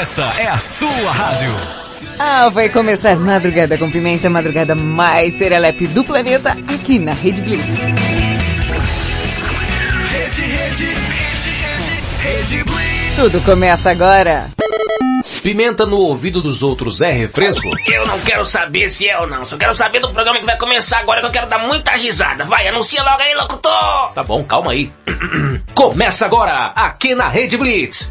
Essa é a sua rádio. Ah, vai começar Madrugada com Pimenta, madrugada mais serelepe do planeta, aqui na Rede Blitz. Rede, rede, rede, rede, rede Blitz. Tudo começa agora. Pimenta no ouvido dos outros é refresco? Eu não quero saber se é ou não. Só quero saber do programa que vai começar agora que eu quero dar muita risada. Vai, anuncia logo aí, locutor! Tá bom, calma aí. Começa agora, aqui na Rede Blitz.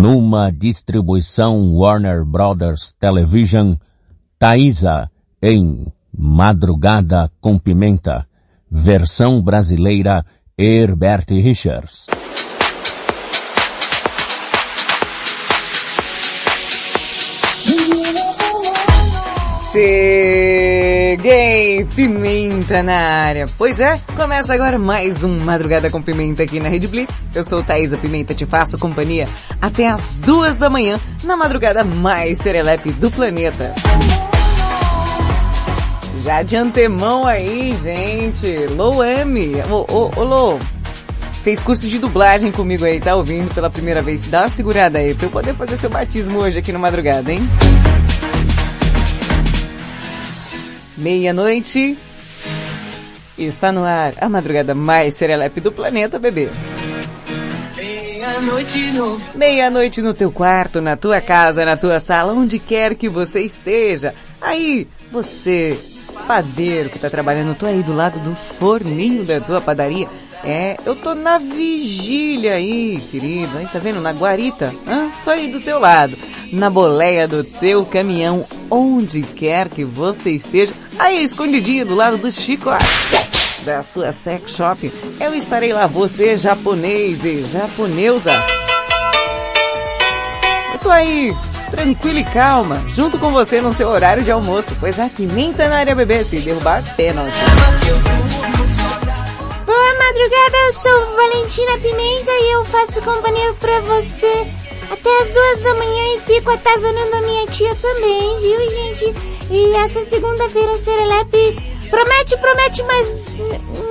Numa distribuição Warner Brothers Television, Taísa em Madrugada com Pimenta, versão brasileira Herbert Richards. Cheguei! Pimenta na área. Pois é, começa agora mais um Madrugada com Pimenta aqui na Rede Blitz. Eu sou Thaisa Pimenta, te faço companhia até as duas da manhã, na madrugada mais serelepe do planeta. Já de antemão aí, gente. Lou M. Ô, ô, ô. Fez curso de dublagem comigo aí, tá ouvindo pela primeira vez? Dá uma segurada aí pra eu poder fazer seu batismo hoje aqui no madrugada, hein? Meia-noite. Está no ar a madrugada mais serelepe do planeta, bebê. Meia-noite no... Meia-noite no teu quarto, na tua casa, na tua sala, onde quer que você esteja. Aí, você, padeiro que tá trabalhando, tô aí do lado do forninho da tua padaria. É, eu tô na vigília aí, querido. Aí, tá vendo? Na guarita. Hã? Tô aí do teu lado. Na boleia do teu caminhão, onde quer que você esteja. Aí, escondidinho do lado do chicote da sua sex shop. Eu estarei lá, você japonês e japonesa. Eu tô aí, tranquilo e calma, junto com você no seu horário de almoço, pois a pimenta na área bebê, se derrubar, pênalti. Boa madrugada, eu sou Valentina Pimenta e eu faço companhia pra você até as duas da manhã e fico atazanando a minha tia também, viu, gente? E essa segunda-feira, Serelepe, promete, promete, mas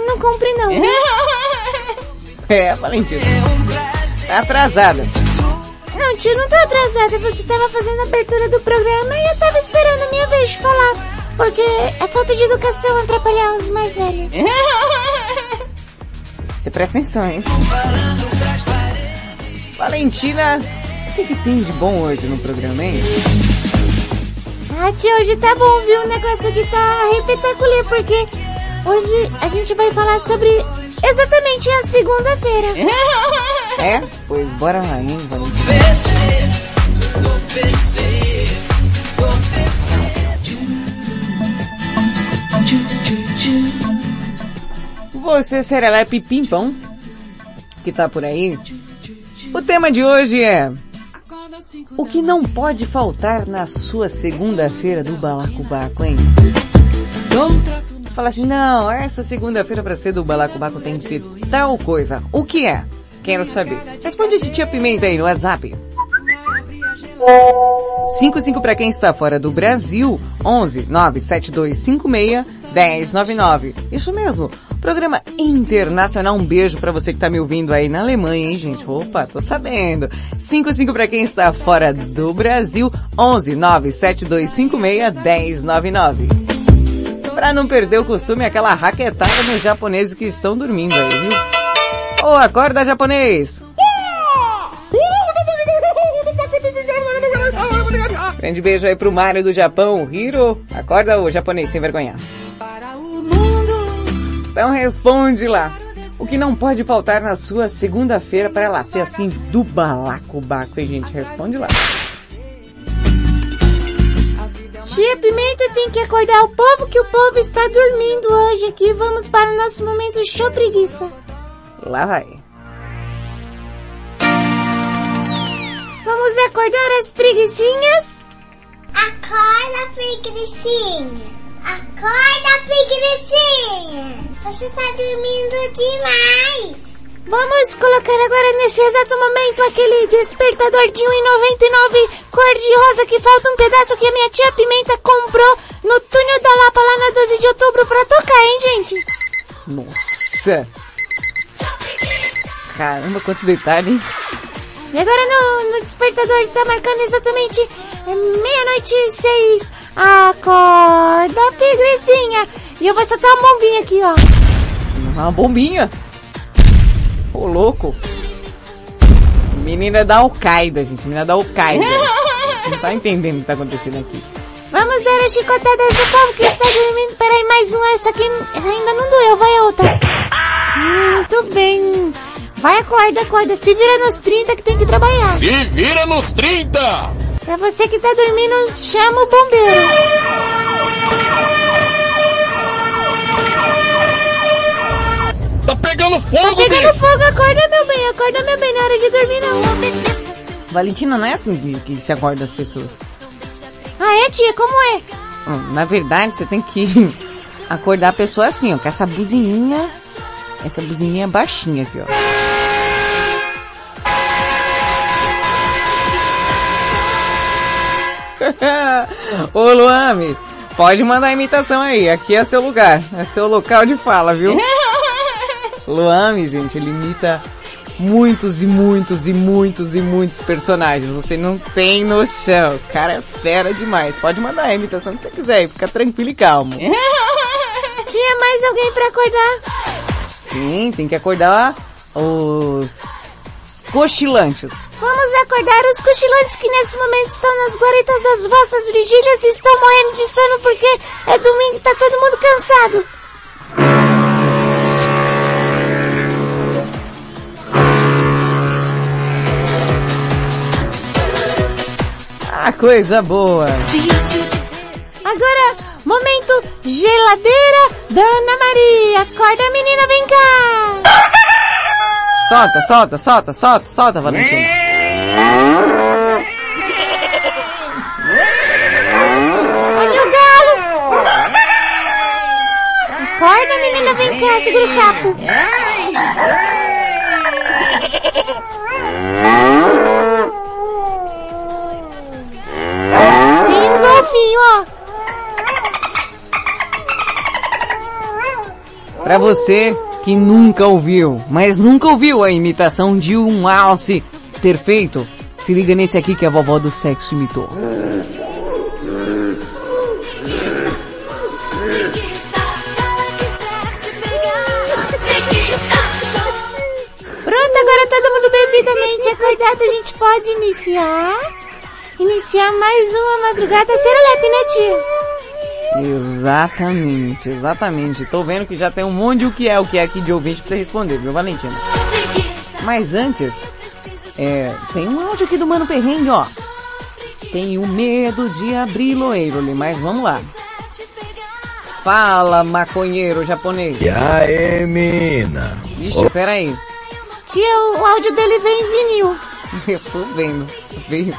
não cumpre não. viu? É, Valentina. Tá atrasada. Não, tio, não tô atrasada. Você tava fazendo a abertura do programa e eu tava esperando a minha vez de falar. Porque é falta de educação atrapalhar os mais velhos. Você presta atenção, hein? Valentina, o que, que tem de bom hoje no programa, hein? Ah, tio, hoje tá bom, viu? O negócio aqui tá repetacular, porque hoje a gente vai falar sobre exatamente a segunda-feira. É? Pois bora lá, hein, Valentina? Você, Serelepe Pimpão, que tá por aí. O tema de hoje é... O que não pode faltar na sua segunda-feira do Balacobaco, hein? Fala assim, não, essa segunda-feira pra ser do Balacobaco tem que ter tal coisa. O que é? Quero saber. Responde a Tia Pimenta aí no WhatsApp. 55 para quem está fora do Brasil, 11 97256 1099. Isso mesmo. Programa internacional. Um beijo para você que tá me ouvindo aí na Alemanha, hein, gente? Opa, tô sabendo. 55 para quem está fora do Brasil, 11 97256 1099. Pra não perder o costume, aquela raquetada nos japoneses que estão dormindo aí, viu? Ô, acorda japonês! Grande beijo aí pro Mário do Japão, Hiro. Acorda o japonês sem vergonha. Então responde lá. O que não pode faltar na sua segunda-feira para ela ser assim do balacobaco, hein, gente? Responde lá. Tia Pimenta tem que acordar o povo que o povo está dormindo hoje aqui. Vamos para o nosso momento show preguiça. Lá vai. Vamos acordar as preguiçinhas? Acorda, preguiçinha. Acorda, preguiçinha. Você tá dormindo demais. Vamos colocar agora nesse exato momento aquele despertador de 1,99 cor de rosa que falta um pedaço que a minha tia Pimenta comprou no túnel da Lapa lá na 12 de outubro pra tocar, hein, gente? Nossa! Caramba, quanto detalhe, hein? E agora no, no despertador tá marcando exatamente meia-noite e seis. Acorda, pigrecinha. E eu vou soltar uma bombinha aqui, ó. Uma bombinha. Ô, louco. Menina da Al-Qaeda, gente. Menina da Al-Qaeda. Não tá entendendo o que tá acontecendo aqui. Vamos dar as chicotadas do povo que está dormindo. Peraí, mais um. Essa aqui ainda não doeu. Vai outra. Muito bem. Vai, acorda, acorda. Se vira nos 30 que tem que trabalhar. Se vira nos 30! Pra você que tá dormindo, chama o bombeiro. Tá pegando fogo, Pegando bicho! fogo, acorda, meu bem. Acorda, meu bem. É hora de dormir, não. Valentina, não é assim que, que se acorda as pessoas. Ah, é, tia? Como é? Hum, Na verdade, você tem que acordar a pessoa assim, ó, com essa buzininha, essa buzininha baixinha aqui, ó. Ô Luame, pode mandar a imitação aí, aqui é seu lugar, é seu local de fala, viu? Luame, gente, ele imita muitos e muitos e muitos e muitos personagens, você não tem noção, o cara é fera demais, pode mandar a imitação que você quiser, fica tranquilo e calmo. Tinha mais alguém pra acordar? Sim, tem que acordar os cochilantes. Vamos acordar os cochilantes que nesse momento estão nas guaritas das vossas vigílias e estão morrendo de sono porque é domingo e tá todo mundo cansado. Ah, coisa boa. Agora, momento geladeira da Ana Maria. Acorda menina, vem cá. Solta, solta, solta, solta, solta, Valentina. Olha o galo. Acorda menina, vem cá, segura o sapo. Tem um golfinho, ó. Pra você que nunca ouviu, mas nunca ouviu a imitação de um alce perfeito, se liga nesse aqui que a vovó do sexo imitou. Pronto, agora todo mundo devidamente acordado, a gente pode iniciar. Iniciar mais uma madrugada serelepe, né tia? Exatamente, exatamente. Tô vendo que já tem um monte de o que é, o que é aqui de ouvinte pra você responder, viu, Valentina? Mas antes, é, tem um áudio aqui do Mano Perrengue, ó. Tenho medo de abrir loeiro, mas vamos lá. Fala, maconheiro japonês. E aí, mina? Ixi, peraí. Tia, o áudio dele vem em vinil. Eu tô vendo. Veio,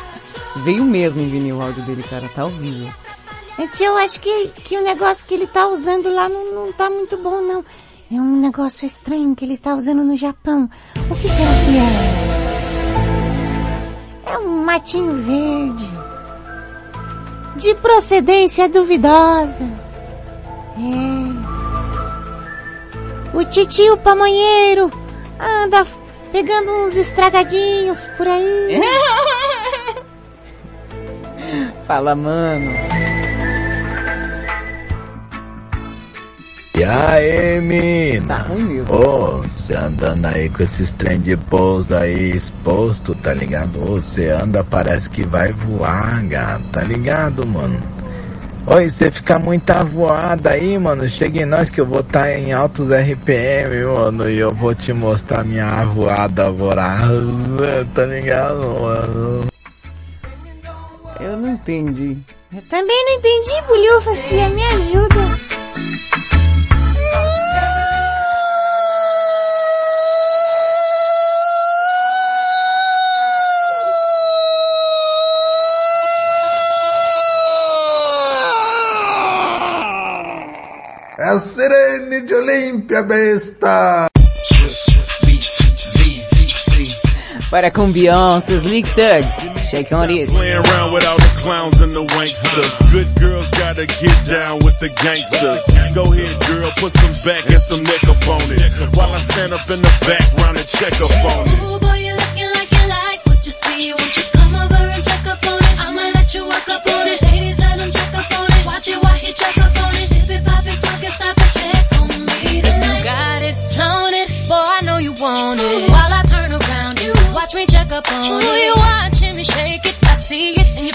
veio mesmo em vinil o áudio dele, cara. Tá horrível. É, tia, eu acho que, que o negócio que ele tá usando lá não, não tá muito bom, não. É um negócio estranho que ele está usando no Japão. O que será que é? É um matinho verde. De procedência duvidosa. É. O titio pamonheiro anda pegando uns estragadinhos por aí. Fala, mano. E aí, mina? Tá ruim mesmo. Ô, você andando aí com esses trem de pouso aí exposto, tá ligado? Você anda, parece que vai voar, gato, tá ligado, mano? Oi, você fica muito avoada aí, mano. Chega em nós que eu vou estar tá em altos RPM, mano. E eu vou te mostrar minha avoada voraz, tá ligado, mano? Eu não entendi. Eu também não entendi, bolhufas, filha, me ajuda. Olimpia besta. Para con Beyoncé, Slick Thug. Shake on it. Playing around with all the clowns and the wanksters. Good girls gotta get down with the gangsters. Go ahead, girl, put some back and some neck up on it. While I stand up in the background and check up on it. Boy, you looking like you like what you see. Won't you come over and check up on it? I'ma let you work up on it.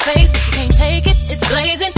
pace. Can't take it, it's blazing.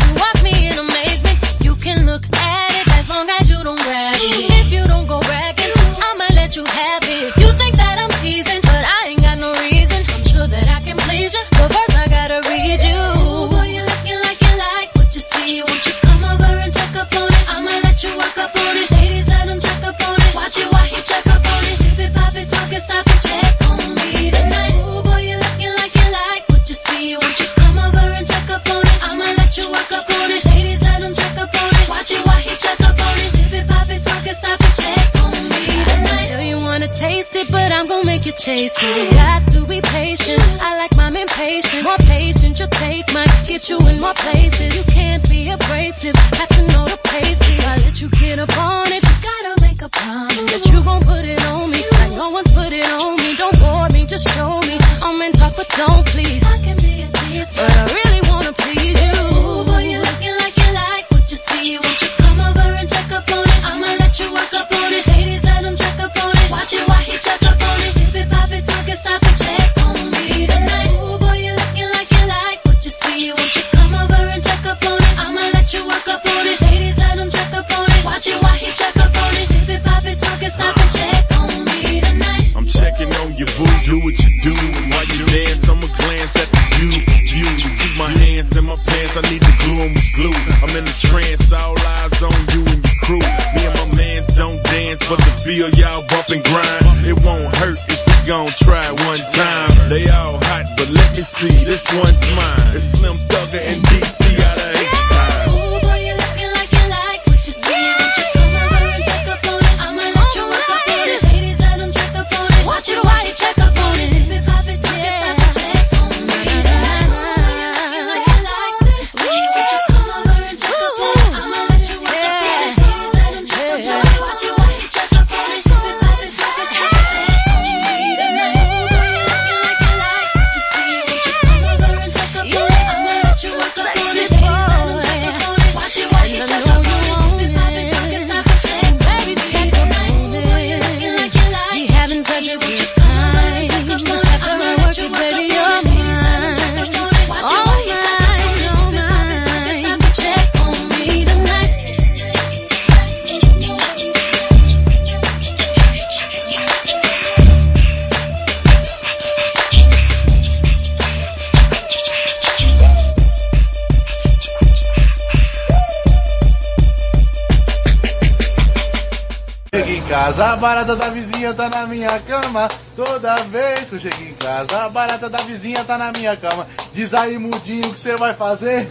chasing. You got to be patient. I like mine impatient. More patient you take might get you in more places. You can't be abrasive. Have to know the pace. I let you get up on gata da vizinha tá na minha cama. Diz aí, mudinho, o que você vai fazer?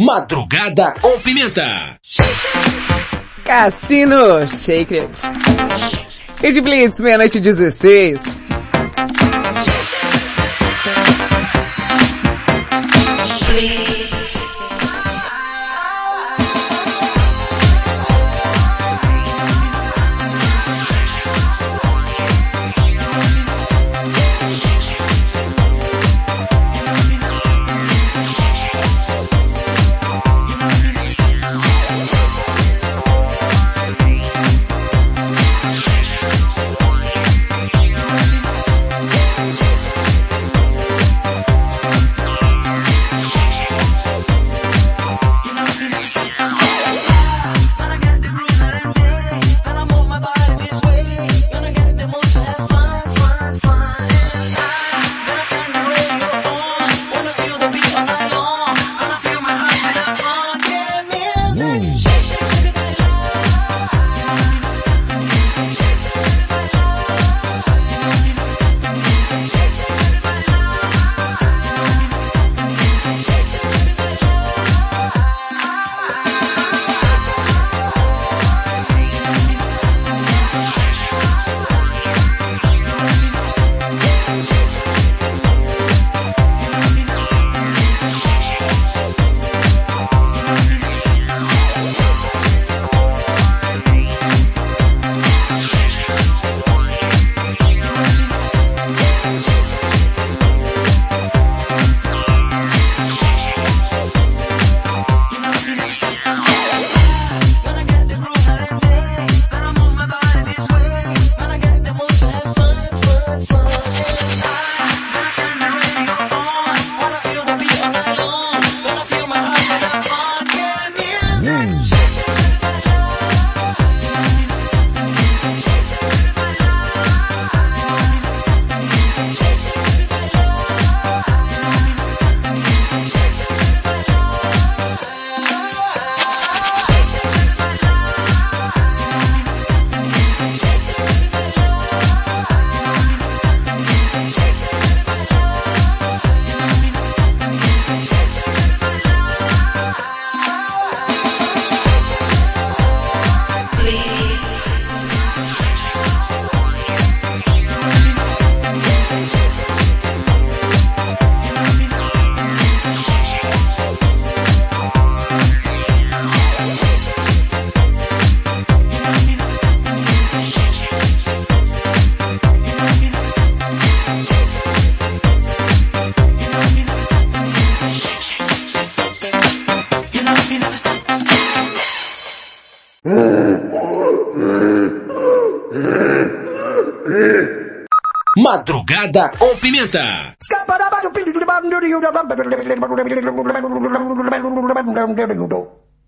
Madrugada com pimenta. Cassino Shake It. E de Blitz, meia-noite 16.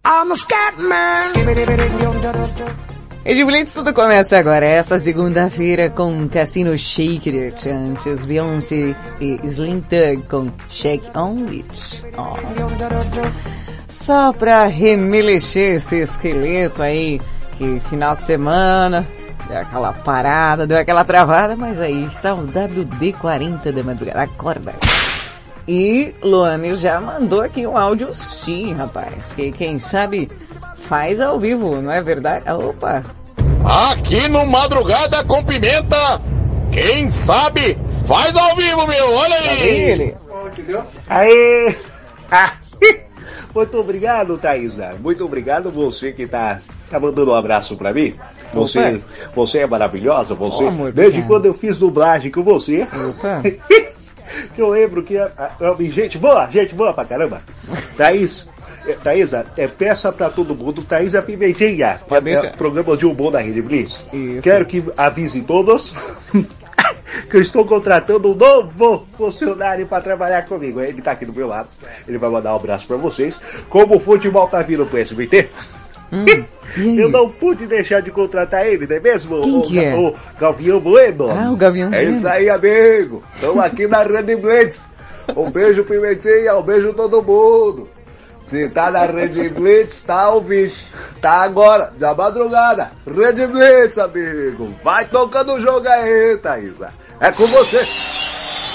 A scat man. Rede Blitz, tudo começa agora, esta segunda-feira com Cassino Shake It, antes Beyoncé e Slim Thug com Shake On It. Ó. Só pra remelexer esse esqueleto aí, que final de semana, deu aquela parada, deu aquela travada, mas aí está o WD-40 da madrugada, acorda. E Luane já mandou aqui um áudio sim, rapaz, que quem sabe faz ao vivo, não é verdade? Opa! Aqui no Madrugada com Pimenta, quem sabe faz ao vivo, meu. Olha Cadê aí. ele? Aê! Muito obrigado, Thaisa. Muito obrigado você que tá, tá mandando um abraço pra mim. Você, você é maravilhosa, você. Oh, amor, desde quando eu fiz dublagem com você. Que eu lembro que a, a- a- gente boa, gente boa pra caramba. Thaís, é, Thaisa, é, peça pra todo mundo, Thaisa Pimentinha, é, deixar. é, programa de humor da Rede Blitz. Isso. Quero que avisem todos que eu estou contratando um novo funcionário para trabalhar comigo. Ele tá aqui do meu lado, ele vai mandar um abraço pra vocês. Como o futebol tá vindo pro SBT, eu não pude deixar de contratar ele, não é mesmo? Quem o, que é? o Galvião Bueno. Ah, o Gavião É Bueno. isso aí, amigo. Estamos aqui na Rede Blitz. Um beijo, Pimentinha. Um beijo todo mundo. Se tá na Rede Blitz, tá ouvinte. Tá agora, da madrugada. Rede Blitz, amigo. Vai tocando o jogo aí, Thaisa. É com você.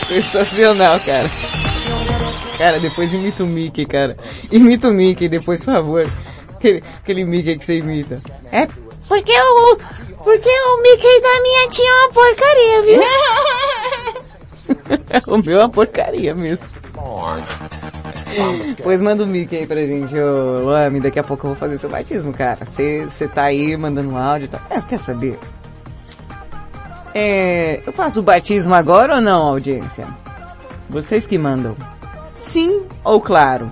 Sensacional, cara. Cara, depois imita o Mickey, cara. Imita o Mickey depois, por favor. Aquele, aquele Mickey que você imita. É, Porque o, porque o Mickey da minha é uma porcaria, viu? o meu é uma porcaria mesmo. Pois manda o Mickey aí pra gente, ô Lame, daqui a pouco eu vou fazer seu batismo, cara. Você tá aí mandando um áudio e tal. É, quer saber? É, eu faço o batismo agora ou não, audiência? Vocês que mandam. Sim ou claro?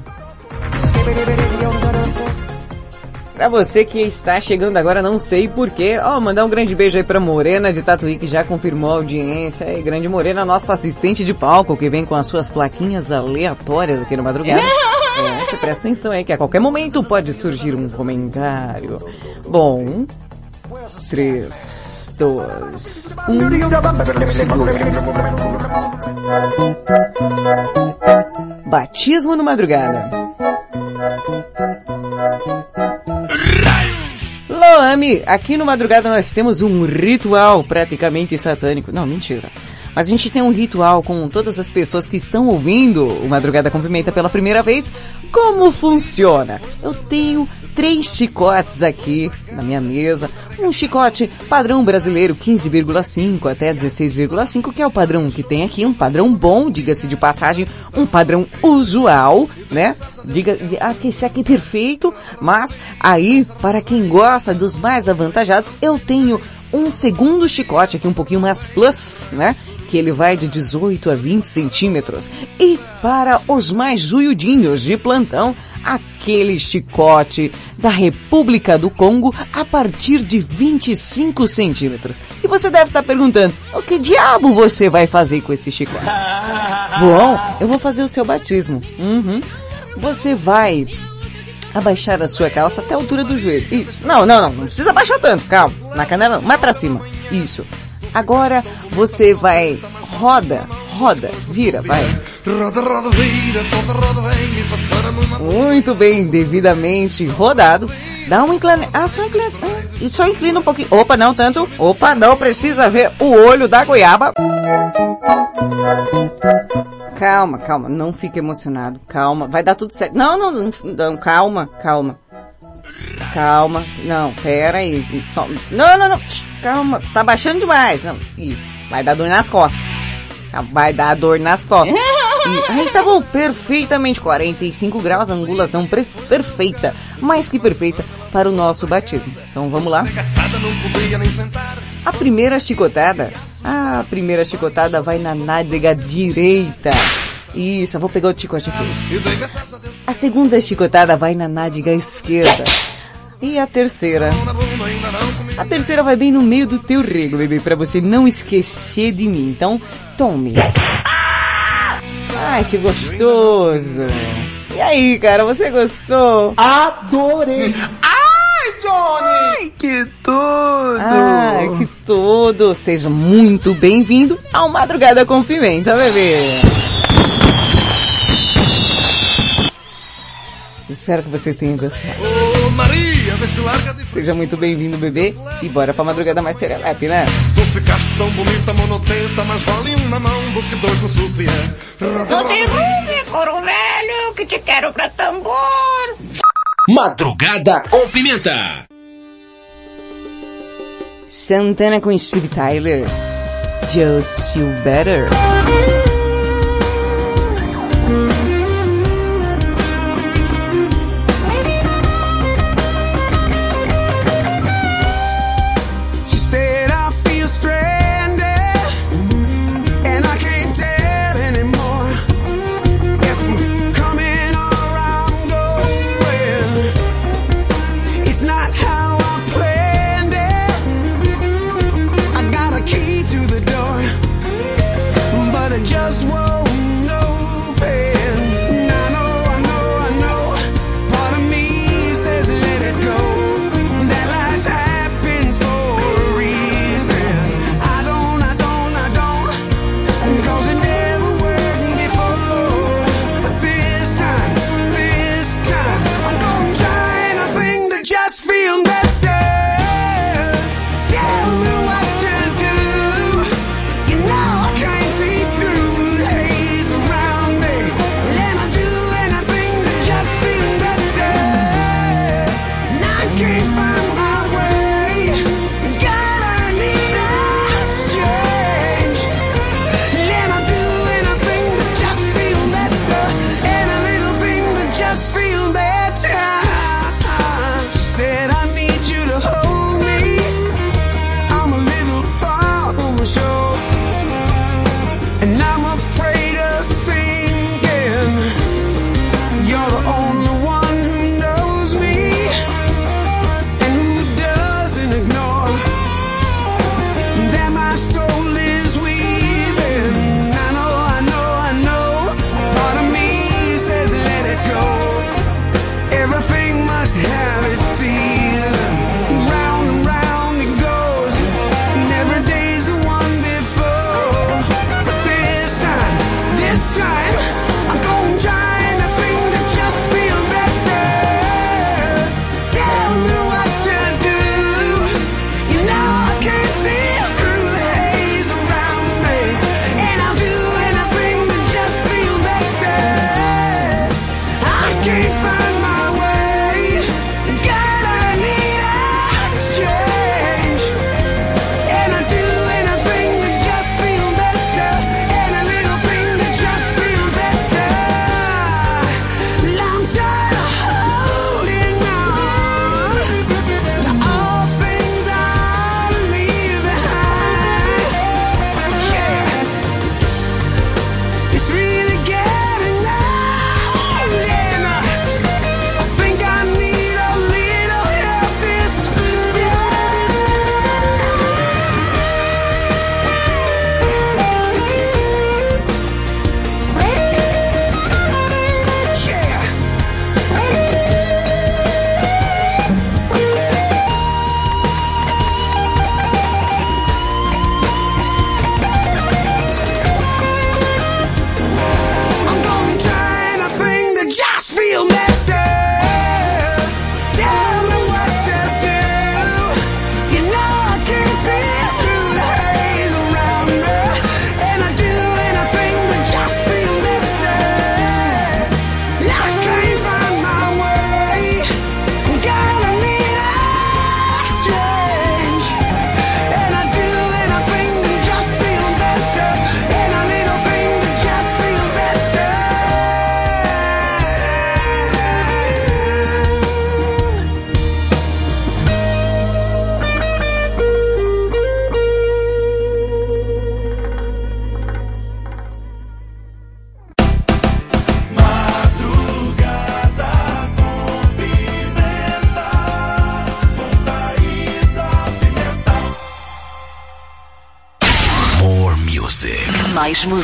Pra você que está chegando agora, não sei porquê. Ó, mandar um grande beijo aí pra Morena de Tatuí, que já confirmou a audiência. E grande Morena, nossa assistente de palco, que vem com as suas plaquinhas aleatórias aqui no madrugada. É, você presta atenção aí, que a qualquer momento pode surgir um comentário. Bom, 3, 2, 1. Batismo no madrugada. Loami, aqui no Madrugada nós temos um ritual praticamente satânico. Não, mentira. Mas a gente tem um ritual com todas as pessoas que estão ouvindo o Madrugada com Pimenta pela primeira vez. Como funciona? Eu tenho três chicotes aqui na minha mesa. Um chicote padrão brasileiro 15,5 até 16,5, que é o padrão que tem aqui, um padrão bom, diga-se de passagem, um padrão usual, né? Diga, aqui, esse aqui é perfeito, mas aí, para quem gosta dos mais avantajados, eu tenho um segundo chicote aqui um pouquinho mais plus, né? Que ele vai de 18 a 20 centímetros. E para os mais juiudinhos de plantão, aquele chicote da República do Congo a partir de 25 centímetros. E você deve estar perguntando, o que diabo você vai fazer com esse chicote? Bom, eu vou fazer o seu batismo. Uhum. Você vai abaixar a sua calça até a altura do joelho. Isso. Não, não, não. Não precisa abaixar tanto. Calma. Na canela, não. mais pra cima. Isso. Agora você vai roda, roda, vira, vai. Roda, roda, vira, solta, roda, vem me passar a mão Muito bem, devidamente rodado. Dá uma inclina... Ah, só inclina... ah, E só inclina um pouquinho. Opa, não tanto. Opa, não precisa ver o olho da goiaba. Calma, calma. Não fique emocionado. Calma. Vai dar tudo certo. Não, não, não. não calma, calma. Calma. Não, pera aí. Só... Não, não, não. Calma. Tá baixando demais. Não, isso. Vai dar dor nas costas. Vai dar dor nas costas. E, aí tá bom, perfeitamente. 45 graus, angulação pre- perfeita. Mais que perfeita para o nosso batismo. Então vamos lá. A primeira chicotada. A primeira chicotada vai na nádega direita. Isso, eu vou pegar o chicote aqui. Deus A segunda chicotada vai na nádega esquerda. E a terceira? A terceira vai bem no meio do teu rego, bebê, pra você não esquecer de mim. Então, tome. Ai, que gostoso. E aí, cara, você gostou? Adorei! Ai, Johnny! Ai, que tudo! Ai, que tudo! Seja muito bem-vindo ao Madrugada com Pimenta, bebê! Espero que você tenha gostado. Seja muito bem-vindo, bebê. E bora pra madrugada mais serelepe, né? Tu ficaste tão bonita, monotenta, mas vale um na mão do que dois no sutiã. Não rugue, coro velho, que te quero pra tambor. Madrugada com Pimenta. Santana com Steve Tyler. Just Feel Better.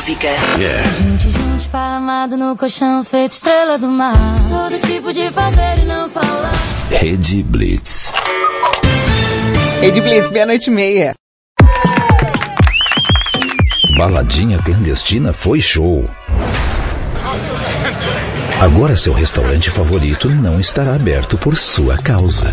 Música. Gente junto, esparramado no colchão, feito estrela do mar. Sou do tipo de fazer e não falar. Rede Blitz. Rede Blitz, meia-noite e meia. Baladinha clandestina foi show. Agora seu restaurante favorito não estará aberto por sua causa.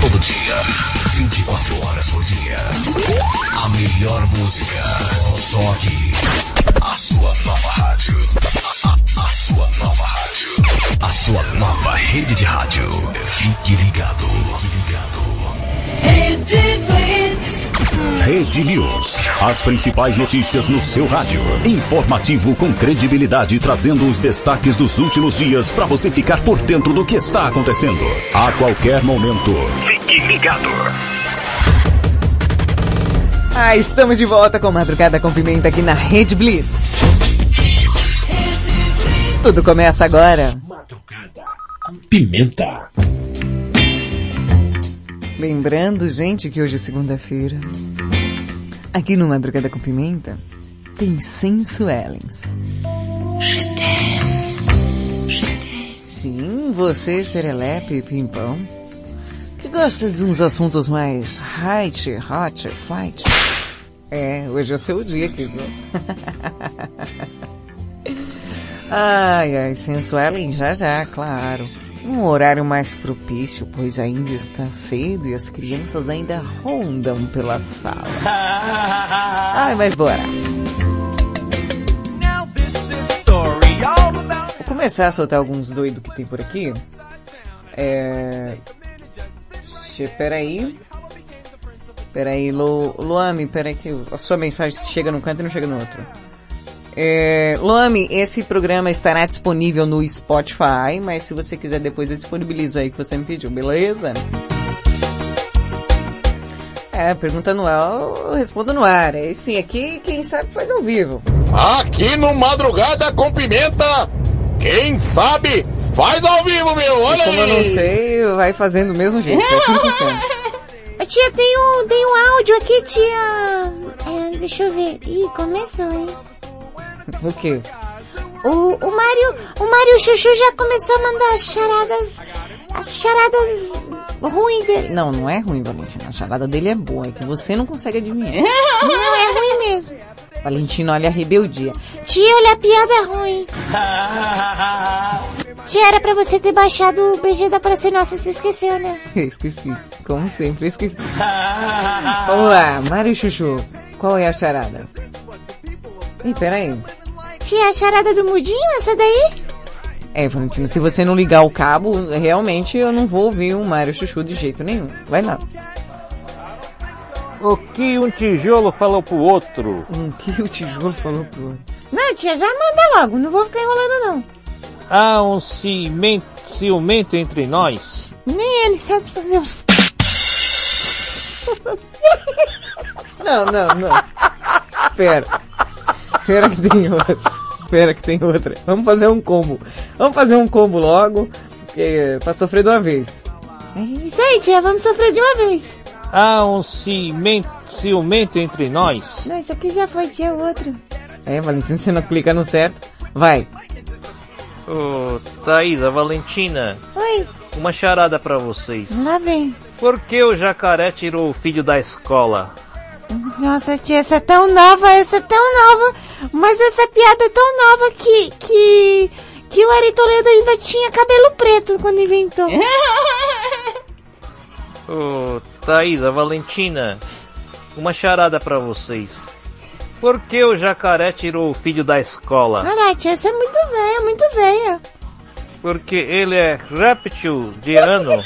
Todo dia, 24 horas por dia. A melhor música. Só aqui. A sua nova rádio. A, a- a sua nova rádio. A sua nova rede de rádio. Fique ligado. Rede Blitz. Rede News. As principais notícias no seu rádio. Informativo com credibilidade, trazendo os destaques dos últimos dias para você ficar por dentro do que está acontecendo. A qualquer momento. Ligado. Ah, estamos de volta com Madrugada com Pimenta aqui na Rede Blitz. Tudo começa agora. Pimenta. Lembrando, gente, que hoje é segunda-feira. Aqui no Madrugada com Pimenta tem Sensuelens. Sim, você, Serelepe, Pimpão, que gosta de uns assuntos mais hot, hot, fight. É, hoje é o seu dia aqui, viu? ai, ai, Sensuelen já já, claro. Um horário mais propício, pois ainda está cedo e as crianças ainda rondam pela sala. Ai, mas bora. Vou começar a soltar alguns doidos que tem por aqui. É... Che- Peraí. Peraí, Lu... Luami, peraí que a sua mensagem chega num canto e não chega no outro. É... Esse programa estará disponível no Spotify, mas se você quiser depois eu disponibilizo aí que você me pediu, beleza? É, pergunta no ar, eu respondo no ar. É sim, aqui quem sabe faz ao vivo. Aqui no Madrugada com Pimenta, quem sabe faz ao vivo, meu. Olha E como eu aí. não sei, vai fazendo do mesmo jeito. É assim que funciona. Tia, tem um, tem um áudio aqui, tia. É, deixa eu ver. Ih, começou, hein? O quê? O, o Mário, o Mário Chuchu já começou a mandar as charadas, as charadas ruins dele. Não, não é ruim, Valentina. A charada dele é boa, é que você não consegue adivinhar. Não, é ruim mesmo. Valentina, olha a rebeldia. Tia, olha a piada ruim. Tia, era pra você ter baixado o BG da Praça Nossa, você esqueceu, né? Esqueci. Como sempre, esqueci. Vamos lá, Mário Chuchu. Qual é a charada? Ih, peraí. Tia, a charada do mudinho, essa daí? É, Valentina, se você não ligar o cabo, realmente eu não vou ouvir o Mário Chuchu de jeito nenhum. Vai lá. O que um tijolo falou pro outro? O que o tijolo falou pro outro? Não, tia, já manda logo, não vou ficar enrolando não. Há um cimento, ciumento entre nós. Nem ele sabe fazer. Não, não, não. Pera. Pera que tem outra. Pera que tem outra. Vamos fazer um combo. Vamos fazer um combo logo, é, pra sofrer de uma vez. É isso aí, tia, vamos sofrer de uma vez. Há um cimento, ciumento entre nós. Não, isso aqui já foi, tia, o outro. É, Valentina, você não clica no certo. Vai. Ô, Thaisa, Valentina, Oi, uma charada pra vocês. lá vem. Por que o jacaré tirou o filho da escola? Nossa, tia, essa é tão nova, essa é tão nova, mas essa piada é tão nova que, que, que o Ari Toledo ainda tinha cabelo preto quando inventou. Ô, Thaisa, Valentina, uma charada pra vocês. Por que o jacaré tirou o filho da escola? Caraca, tia, essa é muito velha, muito velha. Porque ele é réptil de ano.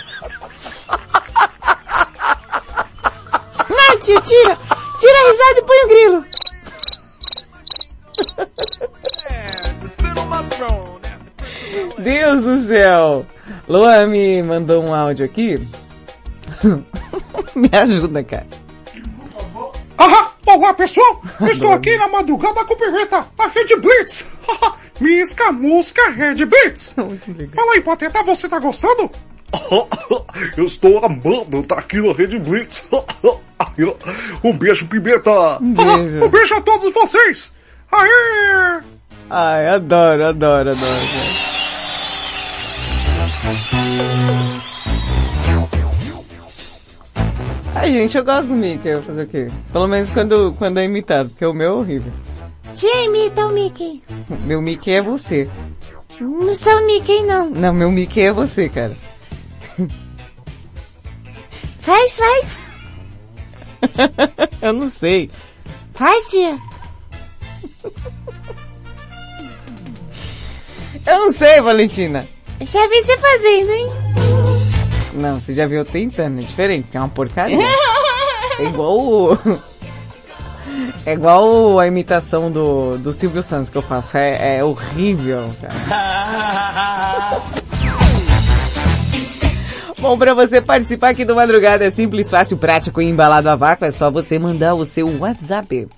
Não, tira, tira a risada e põe o grilo. Deus do céu! Luan me mandou um áudio aqui. me ajuda, cara. Aham, olá pessoal, estou aqui na madrugada com pimenta, a Red Blitz. Misca, musca, Red Blitz. Fala aí, Pateta, você tá gostando? Eu estou amando tá aqui na Rede Blitz. Um beijo, Pimenta. Um beijo. Um beijo a todos vocês. Aê! Ai, adoro, adoro, adoro. Ai, gente, eu gosto do Mickey, eu vou fazer o quê? Pelo menos quando, quando é imitado, porque o meu é horrível. Tia, imita o Mickey. Meu Mickey é você. Não sou o Mickey, não. Não, meu Mickey é você, cara. Faz, faz. eu não sei. Faz, tia. Eu não sei, Valentina. Eu já vi você fazendo, hein? Não, você já viu tentando, é diferente, é uma porcaria. é igual o... É igual a imitação do, do Silvio Santos que eu faço, é, é horrível, cara. Bom, para você participar aqui do Madrugada é simples, fácil, prático e embalado a vácuo, é só você mandar o seu WhatsApp.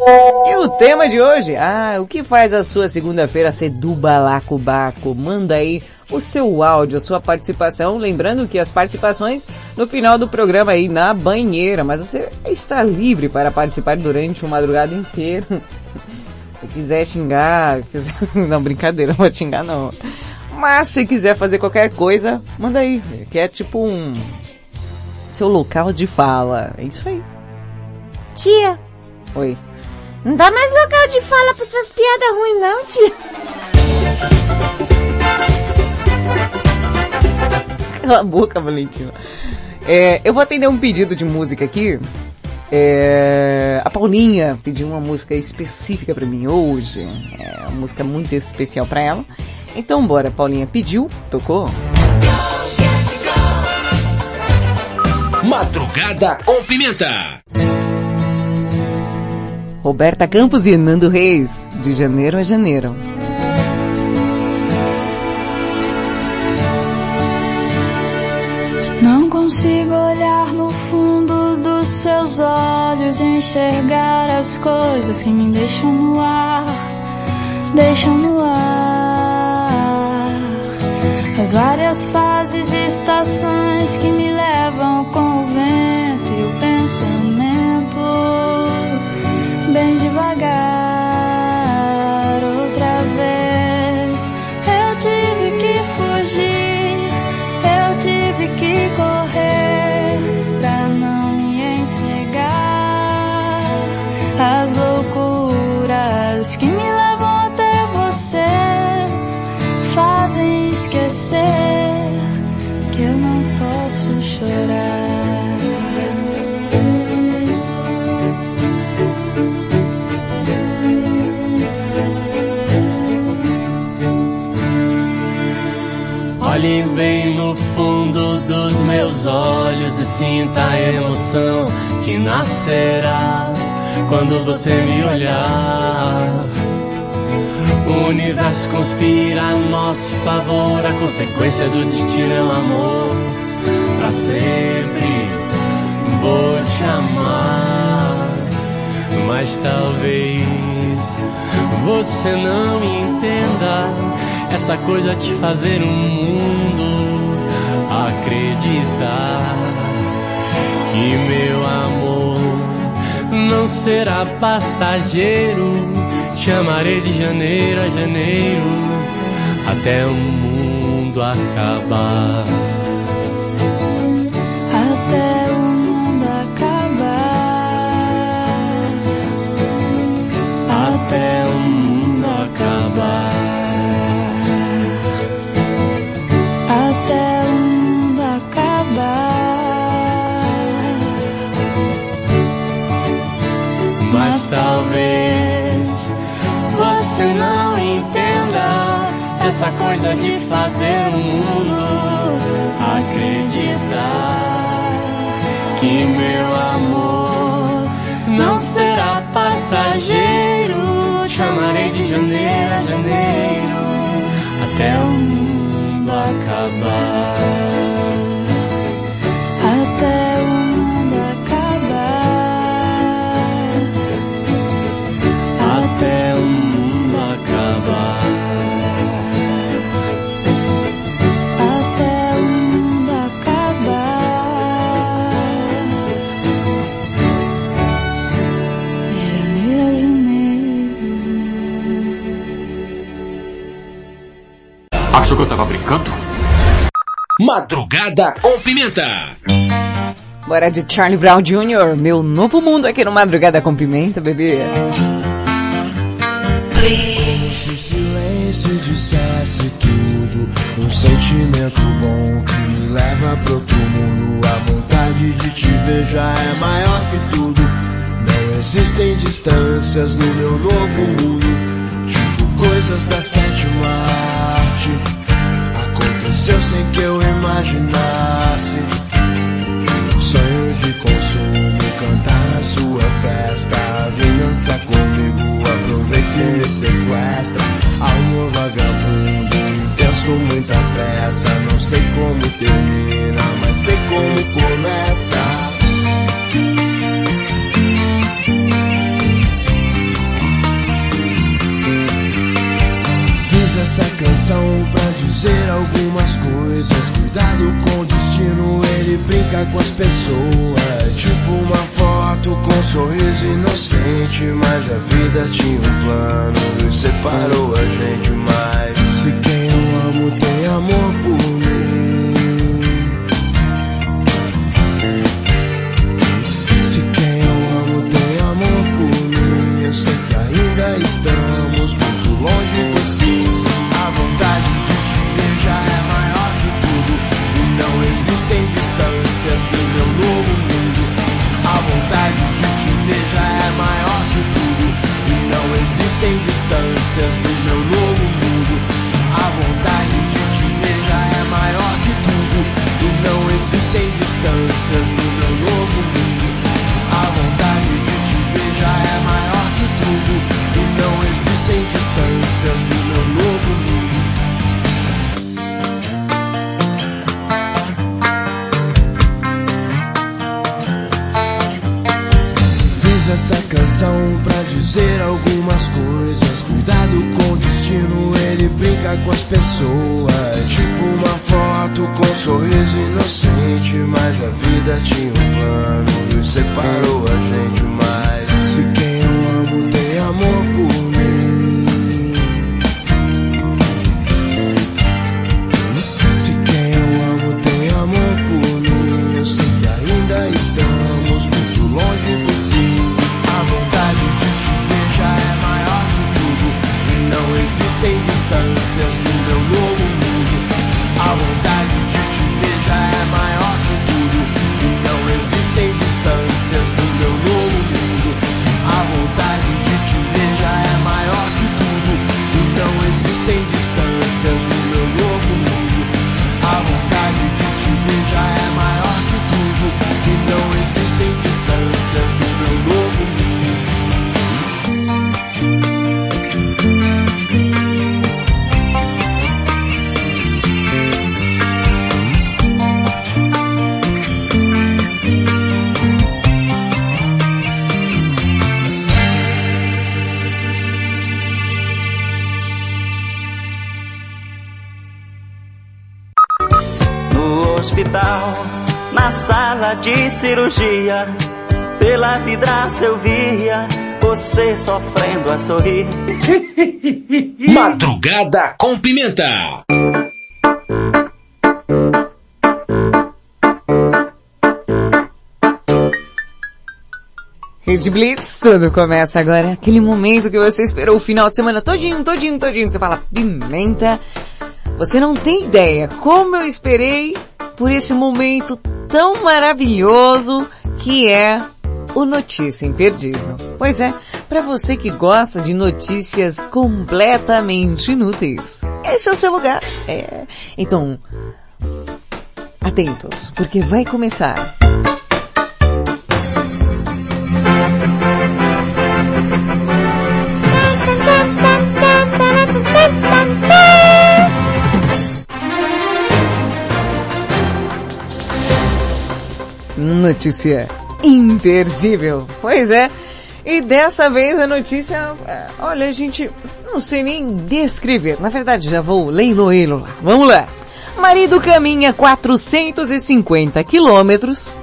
E o tema de hoje? Ah, o que faz a sua segunda-feira ser do balacobaco? Manda aí o seu áudio, a sua participação. Lembrando que as participações no final do programa aí na banheira, mas você está livre para participar durante o madrugada inteiro. Se quiser xingar, quiser... não, brincadeira, não vou xingar não. Mas se quiser fazer qualquer coisa, manda aí, que é tipo um seu local de fala. É isso aí. Tia, Oi. não dá mais local de fala pra essas piadas ruins, não, tia. Cala a boca, Valentina. É, eu vou atender um pedido de música aqui. É, a Paulinha pediu uma música específica pra mim hoje. É uma música muito especial pra ela. Então bora, Paulinha pediu, tocou. Madrugada com Pimenta. Roberta Campos e Nando Reis, de janeiro a janeiro. Consigo olhar no fundo dos seus olhos enxergar as coisas que me deixam no ar, deixam no ar. As várias fases e estações que me levam com o vento e o pensamento bem devagar. Meus olhos e sinta a emoção que nascerá quando você me olhar. O universo conspira a nosso favor, a consequência do destino é o amor. Pra sempre vou te amar, mas talvez você não entenda essa coisa de fazer o mundo acreditar que meu amor não será passageiro. Te amarei de janeiro a janeiro até o mundo acabar. Essa coisa de fazer o mundo acreditar que meu amor não será passageiro. Te amarei de janeiro a janeiro até o tava brincando? Madrugada com pimenta. Bora de Charlie Brown Jr., meu novo mundo aqui no Madrugada com Pimenta, bebê. Se o silêncio dissesse tudo, um sentimento bom que me leva pro outro mundo. A vontade de te ver já é maior que tudo. Não existem distâncias no meu novo mundo, tipo coisas da sétima arte. Aconteceu sem que eu imaginasse. Sonho de consumo, cantar na sua festa. Vingança comigo, aproveita e me sequestra. Alma vagabundo, intenso, muita pressa. Não sei como termina, mas sei como começa. Essa canção pra dizer algumas coisas. Cuidado com o destino, ele brinca com as pessoas. Tipo uma foto com um sorriso inocente. Mas a vida tinha um plano e separou a gente mais. Se quem eu amo tem amor por mim. Se quem eu amo tem amor por mim, eu sei que ainda estamos existem distâncias no meu novo mundo. A vontade de te já é maior que tudo. E não existem distâncias com as pessoas. Tipo uma foto com um sorriso inocente. Mas a vida tinha um plano e separou a gente cirurgia, pela vidraça eu via você sofrendo a sorrir. Madrugada com pimenta. Rede Blitz, tudo começa agora. Aquele momento que você esperou o final de semana todinho, todinho, todinho. Você fala, pimenta. Você não tem ideia como eu esperei por esse momento tão maravilhoso que é o Notícia Imperdível. Pois é, para você que gosta de notícias completamente inúteis, esse é o seu lugar. É. Então, atentos, porque vai começar. Notícia imperdível. Pois é. E dessa vez a notícia, é, olha, gente, não sei nem descrever. Na verdade, já vou leiloê-lo lá. Vamos lá. Marido caminha 450 quilômetros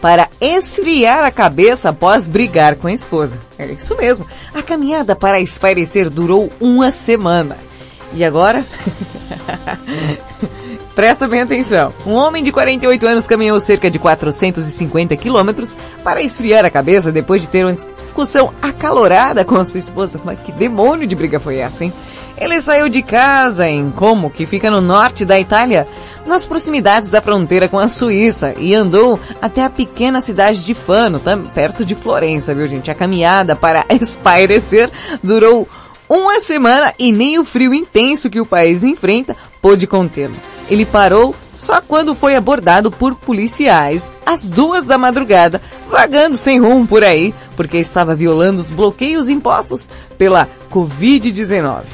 para esfriar a cabeça após brigar com a esposa. É isso mesmo. A caminhada para espairecer durou uma semana. E agora? Presta bem atenção. Um homem de 48 anos caminhou cerca de 450 quilômetros para esfriar a cabeça depois de ter uma discussão acalorada com a sua esposa. Mas que demônio de briga foi essa, hein? Ele saiu de casa em Como, que fica no norte da Itália, nas proximidades da fronteira com a Suíça, e andou até a pequena cidade de Fano, perto de Florença, viu gente? A caminhada para espairecer durou uma semana e nem o frio intenso que o país enfrenta pôde contê-lo. Ele parou só quando foi abordado por policiais às duas da madrugada, vagando sem rumo por aí, porque estava violando os bloqueios impostos pela Covid-19.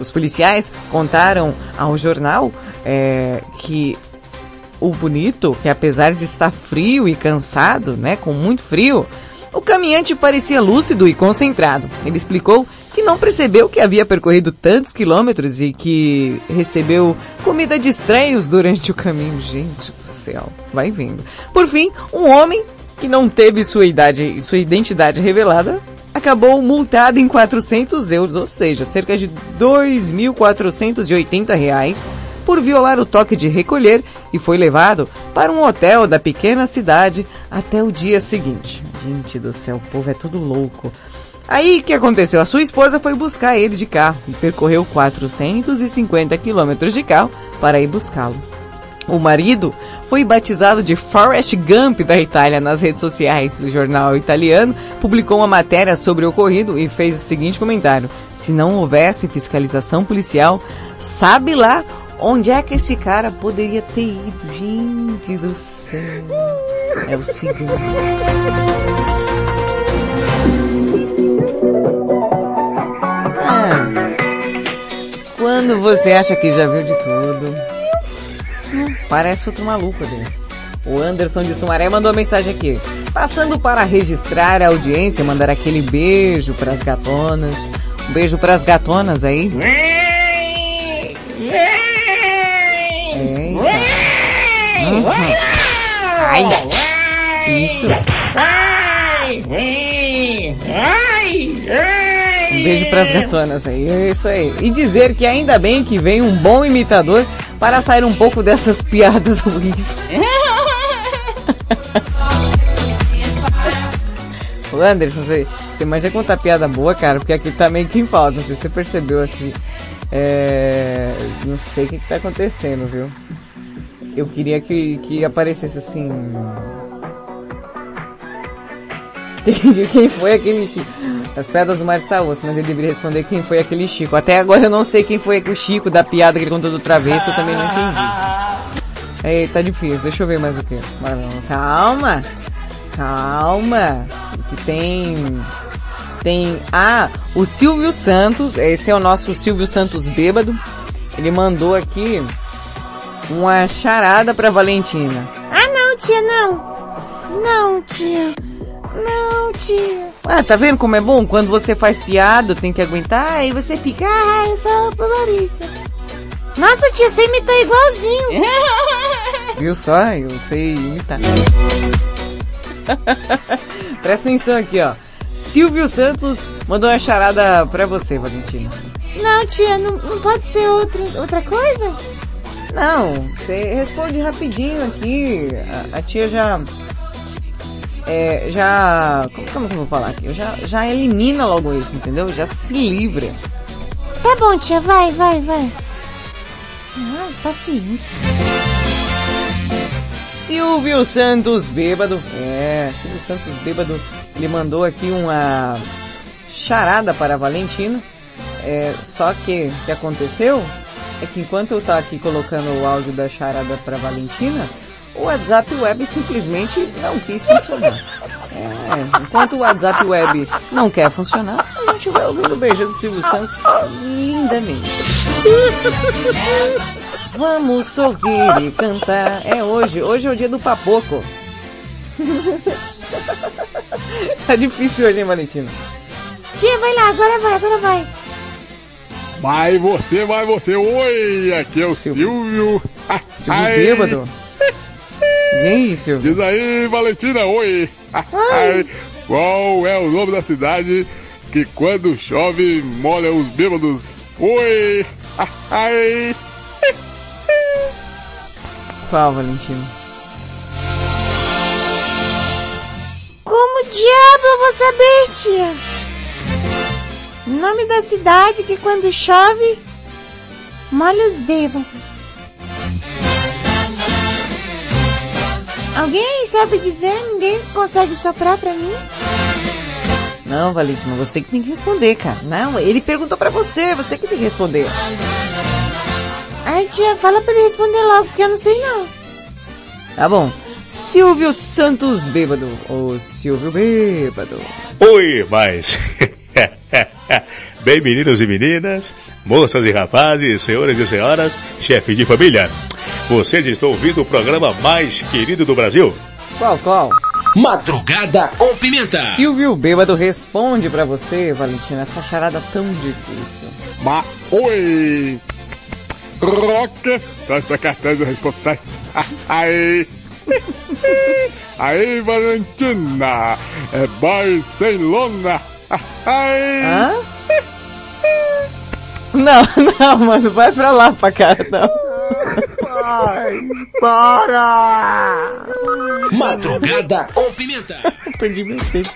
Os policiais contaram ao jornal é, que o bonito, que apesar de estar frio e cansado, né, com muito frio, o caminhante parecia lúcido e concentrado. Ele explicou que não percebeu que havia percorrido tantos quilômetros e que recebeu comida de estranhos durante o caminho. Gente do céu, vai vendo. Por fim, um homem que não teve sua idade, sua identidade revelada, acabou multado em 400 euros, ou seja, cerca de 2.480 reais, por violar o toque de recolher e foi levado para um hotel da pequena cidade até o dia seguinte. Gente do céu, o povo é tudo louco. Aí o que aconteceu? A sua esposa foi buscar ele de carro e percorreu 450 quilômetros de carro para ir buscá-lo. O marido foi batizado de Forrest Gump da Itália nas redes sociais. O jornal italiano publicou uma matéria sobre o ocorrido e fez o seguinte comentário: se não houvesse fiscalização policial, sabe lá onde é que esse cara poderia ter ido? Gente do céu. É o seguinte. Quando você acha que já viu de tudo, parece outro maluco desse. O Anderson de Sumaré mandou mensagem aqui. Passando para registrar a audiência, mandar aquele beijo pras gatonas. Um beijo pras gatonas aí. Eita. Uhum. Ai. Isso. Um beijo pras gatonas aí, é isso aí. E dizer que ainda bem que vem um bom imitador para sair um pouco dessas piadas ruins. Ô Anderson, você, você manja contar piada boa, cara, porque aqui tá meio que em falta, não sei se você percebeu aqui. É, não sei o que, que tá acontecendo, viu? Eu queria que, que aparecesse assim. Quem foi aquele Chico? As pedras do mar está osso, mas ele deveria responder quem foi aquele Chico. Até agora eu não sei quem foi o Chico da piada que ele contou outra vez, que eu também não entendi. Ei, tá difícil, deixa eu ver mais o que. Calma! Calma! Tem. Tem. Ah, o Silvio Santos, esse é o nosso Silvio Santos bêbado. Ele mandou aqui uma charada pra Valentina. Ah, não, tia, não. Não, tia. Não, tia. Ah, tá vendo como é bom? Quando você faz piada, tem que aguentar e você fica, ah, eu sou humorista. Nossa, tia, você imitou igualzinho. Viu só? Eu sei imitar. Presta atenção aqui, ó. Silvio Santos mandou uma charada pra você, Valentina. Não, tia, não, não pode ser outra, outra coisa? Não, você responde rapidinho aqui. A, a tia já. É, já. Como, como que eu vou falar aqui? Já, já elimina logo isso, entendeu? Já se livra. Tá bom, tia, vai, vai, vai. Ah, paciência. Silvio Santos bêbado. É, Silvio Santos bêbado. Ele mandou aqui uma charada para a Valentina. É, só que o que aconteceu é que enquanto eu tava aqui colocando o áudio da charada para Valentina, o WhatsApp Web simplesmente não quis funcionar. É, enquanto o WhatsApp Web não quer funcionar, a gente vai ouvindo o beijão do Silvio Santos lindamente. Vamos sorrir e cantar. É hoje, hoje é o dia do papoco. tá difícil hoje, hein, Valentina? Tia, vai lá, agora vai, agora vai. Vai você, vai você. Oi, aqui é o Silvio. Silvio Ai. bêbado. E aí, Silvio? Diz aí, Valentina, oi. Ai. Qual é o nome da cidade que quando chove molha os bêbados? Oi. Ai. Qual, Valentina? Como diabo eu vou saber, tia? Nome da cidade que quando chove, molha os bêbados. Alguém sabe dizer? Ninguém consegue soprar pra mim? Não, Valentina, você que tem que responder, cara. Não, ele perguntou pra você, você que tem que responder. Ai, tia, fala pra ele responder logo, porque eu não sei não. Tá bom. Silvio Santos Bêbado. Ô, Silvio Bêbado. Oi, mas. Bem, meninos e meninas, moças e rapazes, senhores e senhoras, chefes de família. Vocês estão ouvindo o programa mais querido do Brasil? Qual, qual? Madrugada com pimenta. Silvio Bêbado responde pra você, Valentina, essa charada tão difícil. Ma oi. Rock. Traz pra cá, traz o resposta. Aí. Aí, Valentina. É Barcelona. Ai. Hã? Não, não, mano, vai pra lá pra cá, não. Ai, para! Madrugada com pimenta. Perdi meu tempo.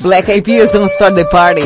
Black Eyed Peas don't start the party.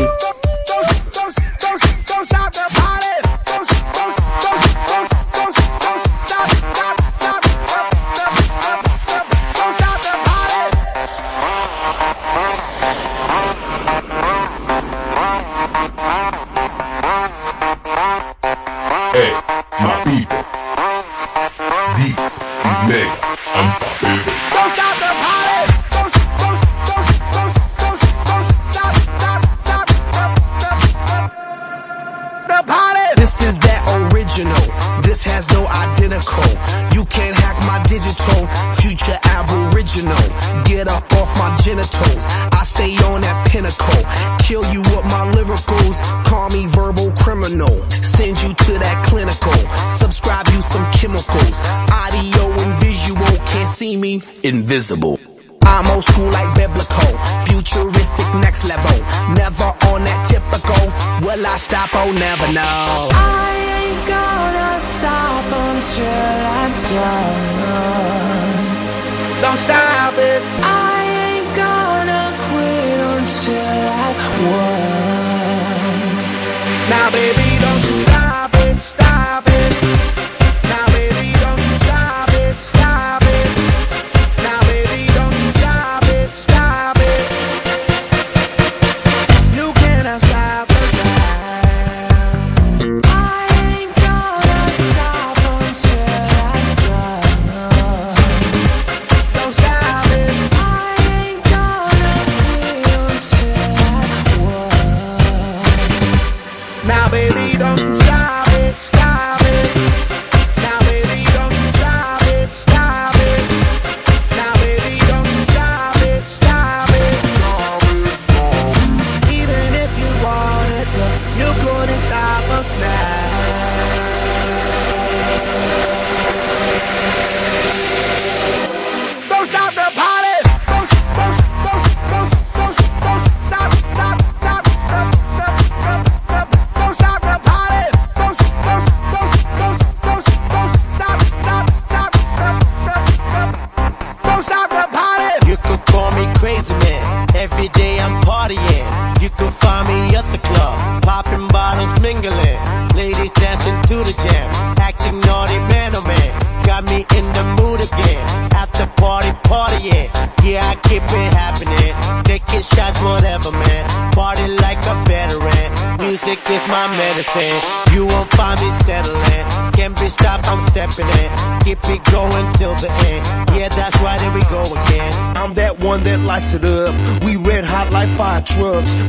Invisible. I'm old school like biblical. Futuristic next level. Never on that typical. Will I stop? Oh, never know.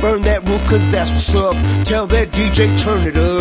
Burn that roof cause that's what's up. Tell that DJ turn it up.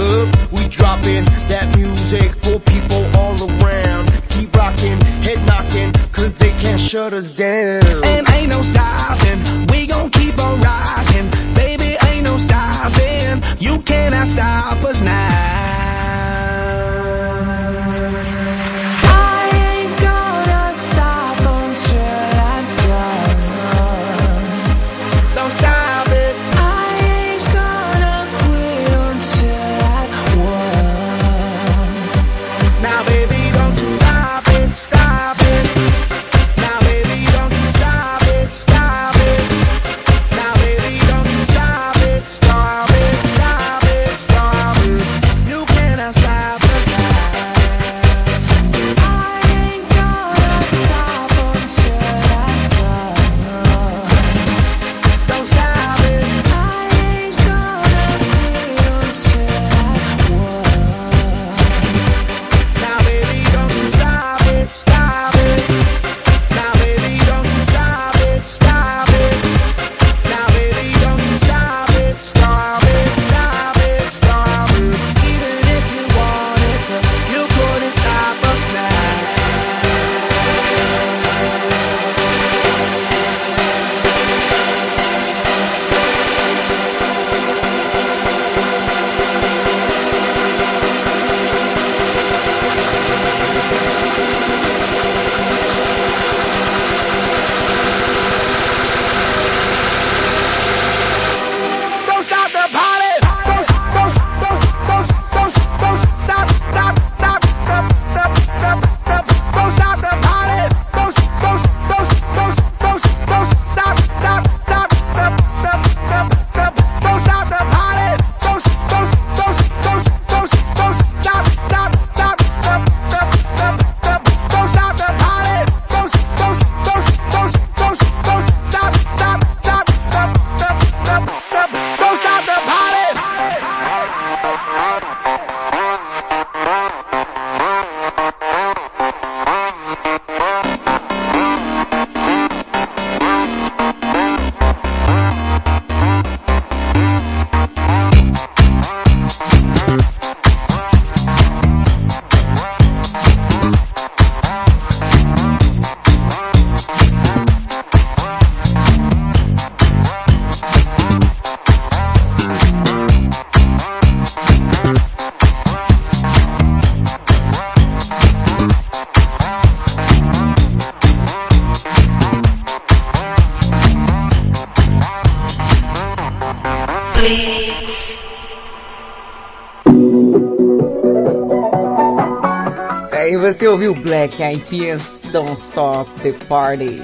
Você ouviu Black Eyed Peas, Don't Stop the Party.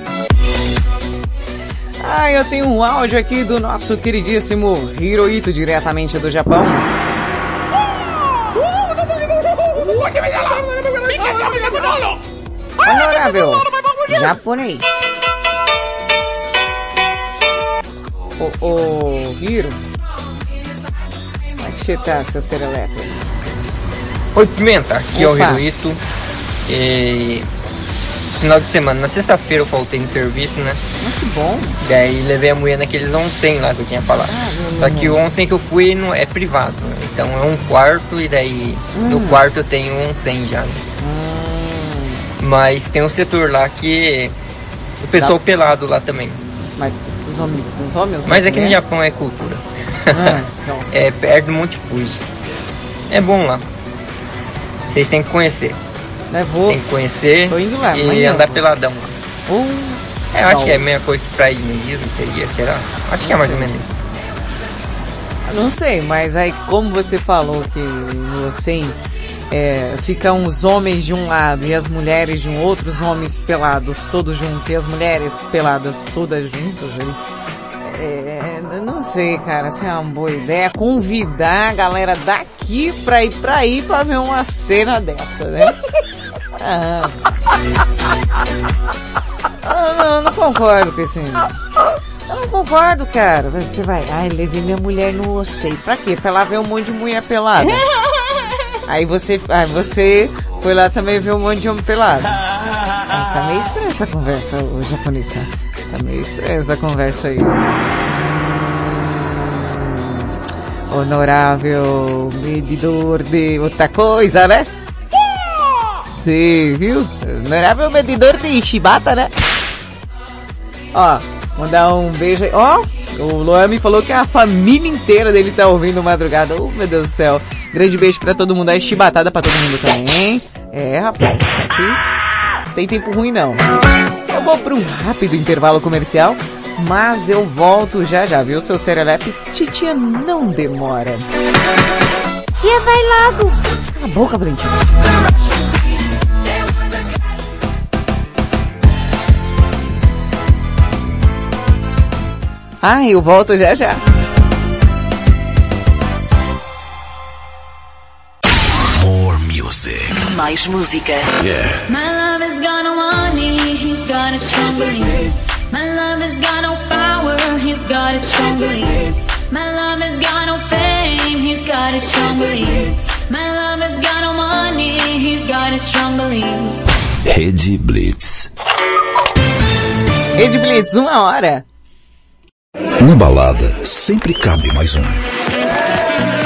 Ah, eu tenho um áudio aqui do nosso queridíssimo Hirohito, diretamente do Japão. Honorável japonês. Ô, Hiro. Como é que você tá, seu serelepe? Oi, Pimenta, aqui é o Opa. E... Final de semana, na sexta-feira eu faltei no serviço, né? Ah, que bom. Daí levei a mulher naqueles onsen lá que eu tinha falado. não, Só que o onsen que eu fui não é privado, né? então é um quarto e daí no Hum. quarto eu tenho onsen já. né? Mas tem um setor lá que o pessoal Tá. pelado lá também. Mas os homens, os homens Mas aqui no né? Japão é cultura. Ah, é perto do Monte Fuji. É bom lá. Vocês têm que conhecer. É, vou. Tem que conhecer Tô indo lá, e andar peladão lá. Uh, É, eu acho não. que é a mesma coisa que pra ir nudismo, seria, será? Acho que é mais ou menos isso. Não sei, mas aí como você falou que assim é, ficam os homens de um lado e as mulheres de um outro, os homens pelados todos juntos e as mulheres peladas todas juntas aí. É, não sei, cara, se é uma boa ideia convidar a galera daqui pra ir pra aí pra ver uma cena dessa, né? Ah. Ah, não, não concordo com esse. Eu não concordo, cara. Você vai, ai, levei minha mulher no ossei. Pra quê? Pra ela ver um monte de mulher pelada. Aí você, aí você foi lá também ver um monte de homem pelado. Ah, tá meio estranha essa conversa, o japonês, tá? Tá meio estranha essa conversa aí. Honorável medidor de outra coisa, né? Sim, viu? Honorável medidor de Shibata, né? Ó, mandar um beijo aí. Ó, o Luan me falou que a família inteira dele tá ouvindo madrugada. Oh, meu Deus do céu. Grande beijo pra todo mundo aí, chibatada pra todo mundo também. É, rapaz, aqui tem tempo ruim não. Vou pra um rápido intervalo comercial, mas eu volto já já, viu, seu Serelepes? Titia não demora. Tia, vai logo. Cala a boca, Valentina. Ah, eu volto já já. More music. Mais música. Yeah. My got his strong beliefs. My love has got no power, he's got his strong beliefs. My love has got no fame, he's got his strong beliefs. My love has got no money, he's got his strong beliefs. Rede Blitz. Rede Blitz, uma hora. Na balada, sempre cabe mais um.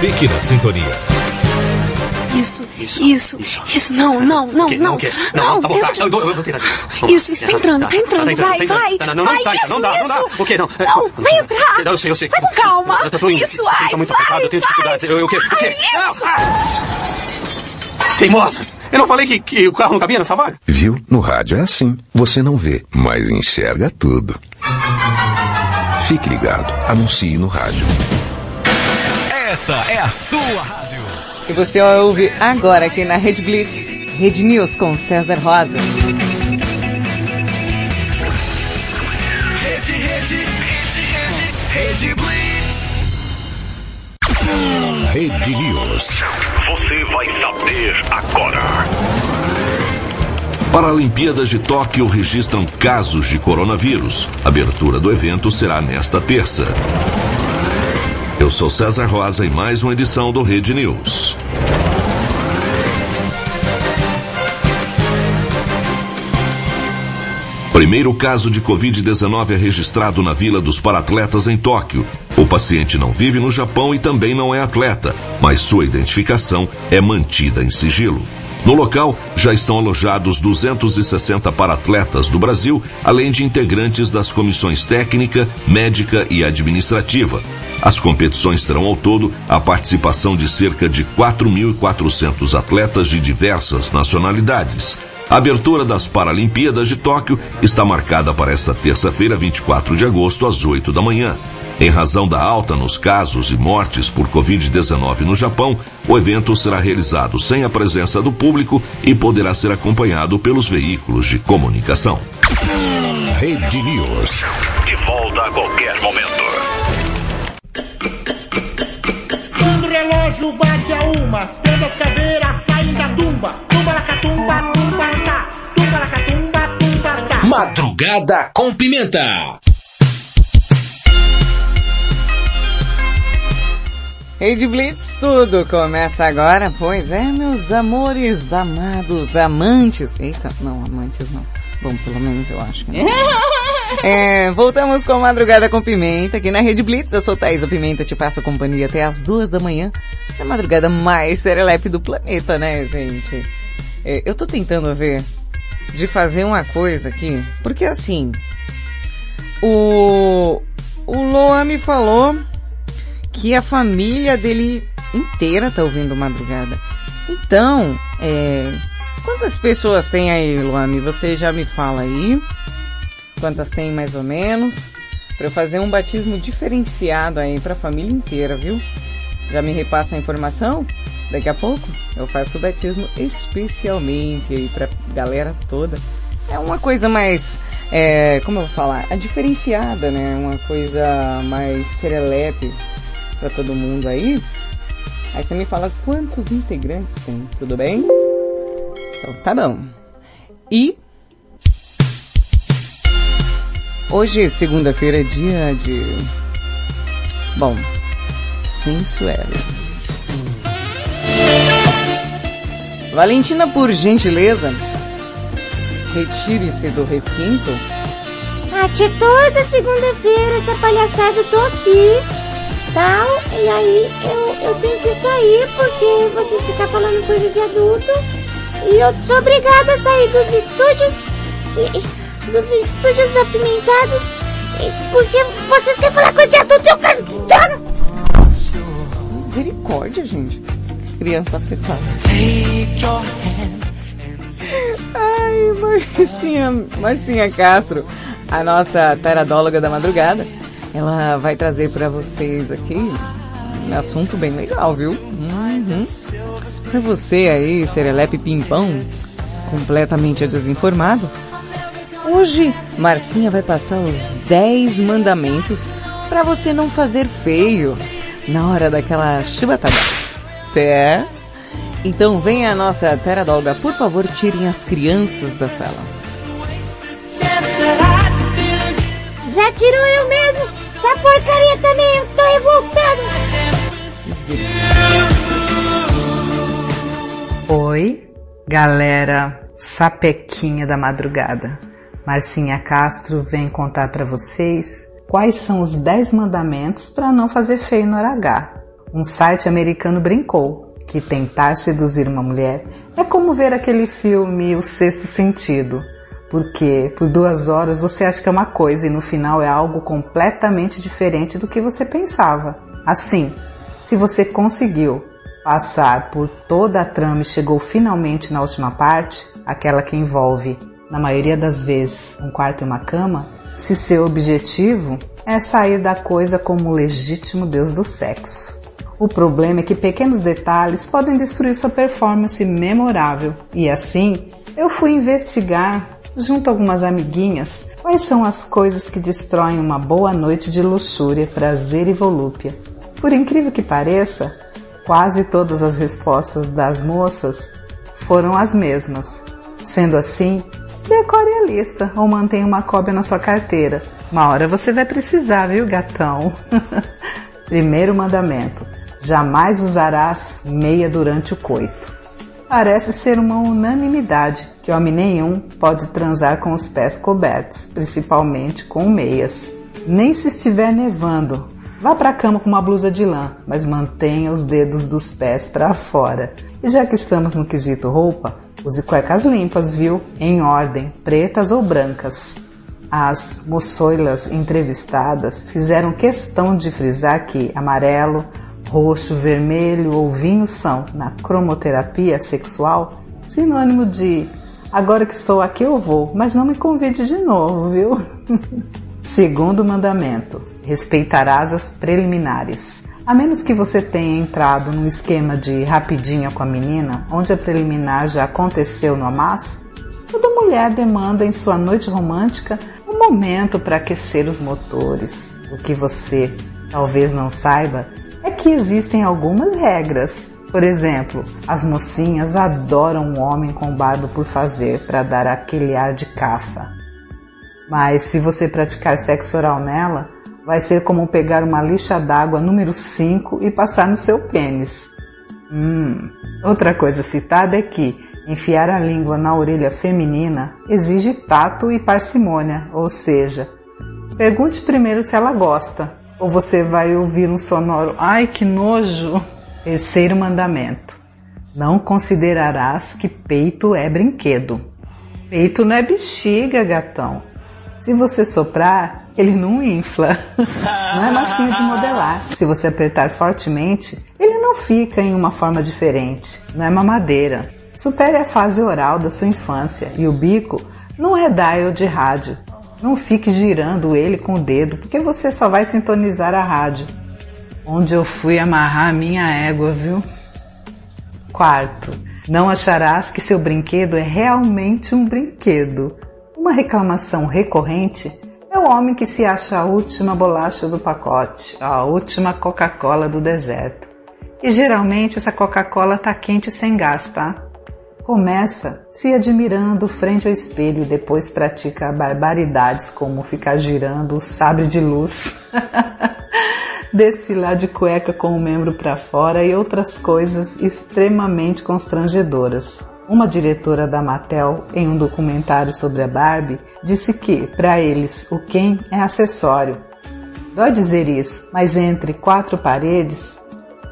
Fique na sintonia. Isso, isso, isso, não, não, não, não. O quê? Não, tá bom, tá. Eu, vou tentar de novo. Vamos Isso, isso, tá entrando, tá entrando, Tá vai, vai. Não, não, não, vai, isso, não dá, não dá. O quê? Não, Não, vai entrar. Não, eu sei, eu sei. Vai com calma. Eu tô, indo. Isso, vai, Tô muito vai, apertado, eu tenho vai. dificuldades. Eu, eu, o quê? O quê? Vai, Não, ah! Teimosa! Eu não falei que, que o carro não cabia nessa vaga? Viu? No rádio é assim. Você não vê, mas enxerga tudo. Fique ligado. Anuncie no rádio. Essa é a sua rádio. E você ouve agora aqui na Rede Blitz, Rede News com César Rosa. Rede, rede, rede, rede, rede Blitz. Rede News. Você vai saber agora. Paralimpíadas de Tóquio registram casos de coronavírus. Abertura do evento será nesta terça. Eu sou César Rosa e mais uma edição do Rede News. Primeiro caso de Covid-19 é registrado na Vila dos Paratletas em Tóquio. O paciente não vive no Japão e também não é atleta, mas sua identificação é mantida em sigilo. No local já estão alojados 260 paratletas do Brasil, além de integrantes das comissões técnica, médica e administrativa. As competições terão ao todo a participação de cerca de 4.400 atletas de diversas nacionalidades. A abertura das Paralimpíadas de Tóquio está marcada para esta terça-feira, 24 de agosto, às 8 da manhã. Em razão da alta nos casos e mortes por Covid-19 no Japão, o evento será realizado sem a presença do público e poderá ser acompanhado pelos veículos de comunicação. Rede News. De volta a qualquer momento. Quando o relógio bate a uma, todas as caveiras saem da tumba. Tumba lacatumba, tumba tá. Tumba lacatumba, tumba tá. Madrugada com pimenta. Rede Blitz, tudo começa agora, pois é, meus amores, amados, amantes. Eita, não, amantes não. Bom, pelo menos eu acho que não. É, voltamos com Madrugada com Pimenta aqui na Rede Blitz. Eu sou Thaisa Pimenta, te faço companhia até as duas da manhã. É a madrugada mais serelepe do planeta, né, gente? É, eu tô tentando ver de fazer uma coisa aqui, porque assim, o, o Loa me falou que a família dele inteira tá ouvindo madrugada. Então, é, quantas pessoas tem aí, Luane? Você já me fala aí. Quantas tem mais ou menos? Para eu fazer um batismo diferenciado aí para a família inteira, viu? Já me repassa a informação? Daqui a pouco eu faço o batismo especialmente aí pra galera toda. É uma coisa mais, é, como eu vou falar, a diferenciada, né? Uma coisa mais serelepe para todo mundo aí. Aí você me fala quantos integrantes tem, tudo bem? Então tá bom. E hoje, segunda-feira, é dia de. Bom, sensuelas. Valentina, por gentileza, retire-se do recinto. Tia, toda segunda-feira essa palhaçada eu tô aqui, tal, e aí eu, eu tenho que sair porque vocês ficam falando coisa de adulto e eu sou obrigada a sair dos estúdios, e- dos estúdios apimentados, e- porque vocês querem falar coisa de adulto e eu quero... Droga! Misericórdia, gente. Criança afetada. Ai, Marcinha, Marcinha Castro, a nossa taradóloga da madrugada, ela vai trazer pra vocês aqui um assunto bem legal, viu? Uhum. Pra você aí, serelepe pimpão, completamente desinformado, hoje Marcinha vai passar os 10 mandamentos pra você não fazer feio na hora daquela chibatada. É? Então venha a nossa teradolga, por favor, tirem as crianças da sala. Já tirou eu mesmo? Essa porcaria também, eu tô revoltada! Oi, galera sapequinha da madrugada. Marcinha Castro vem contar pra vocês quais são os 10 mandamentos para não fazer feio no H. Um site americano brincou que tentar seduzir uma mulher é como ver aquele filme O Sexto Sentido. Porque por duas horas você acha que é uma coisa e no final é algo completamente diferente do que você pensava. Assim, se você conseguiu passar por toda a trama e chegou finalmente na última parte, aquela que envolve, na maioria das vezes, um quarto e uma cama, se seu objetivo é sair da coisa como o legítimo deus do sexo. O problema é que pequenos detalhes podem destruir sua performance memorável. E assim, eu fui investigar, junto a algumas amiguinhas, quais são as coisas que destroem uma boa noite de luxúria, prazer e volúpia. Por incrível que pareça, quase todas as respostas das moças foram as mesmas. Sendo assim, decore a lista ou mantenha uma cópia na sua carteira. Uma hora você vai precisar, viu, gatão? Primeiro mandamento: jamais usarás meia durante o coito. Parece ser uma unanimidade que homem nenhum pode transar com os pés cobertos, principalmente com meias. Nem se estiver nevando. Vá para a cama com uma blusa de lã, mas mantenha os dedos dos pés para fora. E já que estamos no quesito roupa, use cuecas limpas, viu? Em ordem, pretas ou brancas. As moçoilas entrevistadas fizeram questão de frisar que amarelo, roxo, vermelho ou vinho são, na cromoterapia sexual, sinônimo de agora que estou aqui eu vou, mas não me convide de novo, viu? Segundo mandamento, respeitarás as preliminares. A menos que você tenha entrado num esquema de rapidinha com a menina, onde a preliminar já aconteceu no amasso, toda mulher demanda em sua noite romântica um momento para aquecer os motores. O que você talvez não saiba é que existem algumas regras. Por exemplo, as mocinhas adoram um homem com barba por fazer para dar aquele ar de cafa. Mas se você praticar sexo oral nela, vai ser como pegar uma lixa d'água número 5 e passar no seu pênis. Hum. Outra coisa citada é que enfiar a língua na orelha feminina exige tato e parcimônia, ou seja, pergunte primeiro se ela gosta, ou você vai ouvir um sonoro ai que nojo. Terceiro mandamento: não considerarás que peito é brinquedo. Peito não é bexiga, gatão. Se você soprar, ele não infla. Não é macio de modelar. Se você apertar fortemente, ele não fica em uma forma diferente. Não é mamadeira. Supere a fase oral da sua infância e o bico não é dial de rádio. Não fique girando ele com o dedo, porque você só vai sintonizar a rádio. Onde eu fui amarrar a minha égua, viu? Quarto, não acharás que seu brinquedo é realmente um brinquedo. Uma reclamação recorrente é o homem que se acha a última bolacha do pacote, a última Coca-Cola do deserto. E geralmente essa Coca-Cola tá quente sem gás, tá? Começa se admirando frente ao espelho depois pratica barbaridades como ficar girando o sabre de luz, desfilar de cueca com o membro para fora e outras coisas extremamente constrangedoras. Uma diretora da Mattel, em um documentário sobre a Barbie, disse que, para eles, o Ken é acessório. Dói dizer isso, mas entre quatro paredes,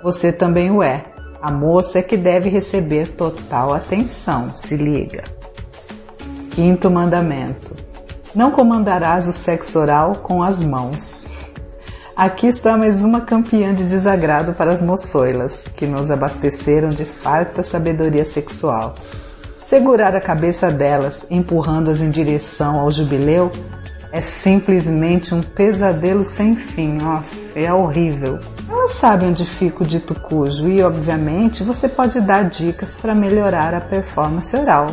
você também o é. A moça é que deve receber total atenção, se liga. Quinto mandamento. Não comandarás o sexo oral com as mãos. Aqui está mais uma campeã de desagrado para as moçoilas, que nos abasteceram de farta sabedoria sexual. Segurar a cabeça delas, empurrando-as em direção ao jubileu, é simplesmente um pesadelo sem fim, ó, é horrível. Elas sabem onde fica o dito cujo e, obviamente, você pode dar dicas para melhorar a performance oral.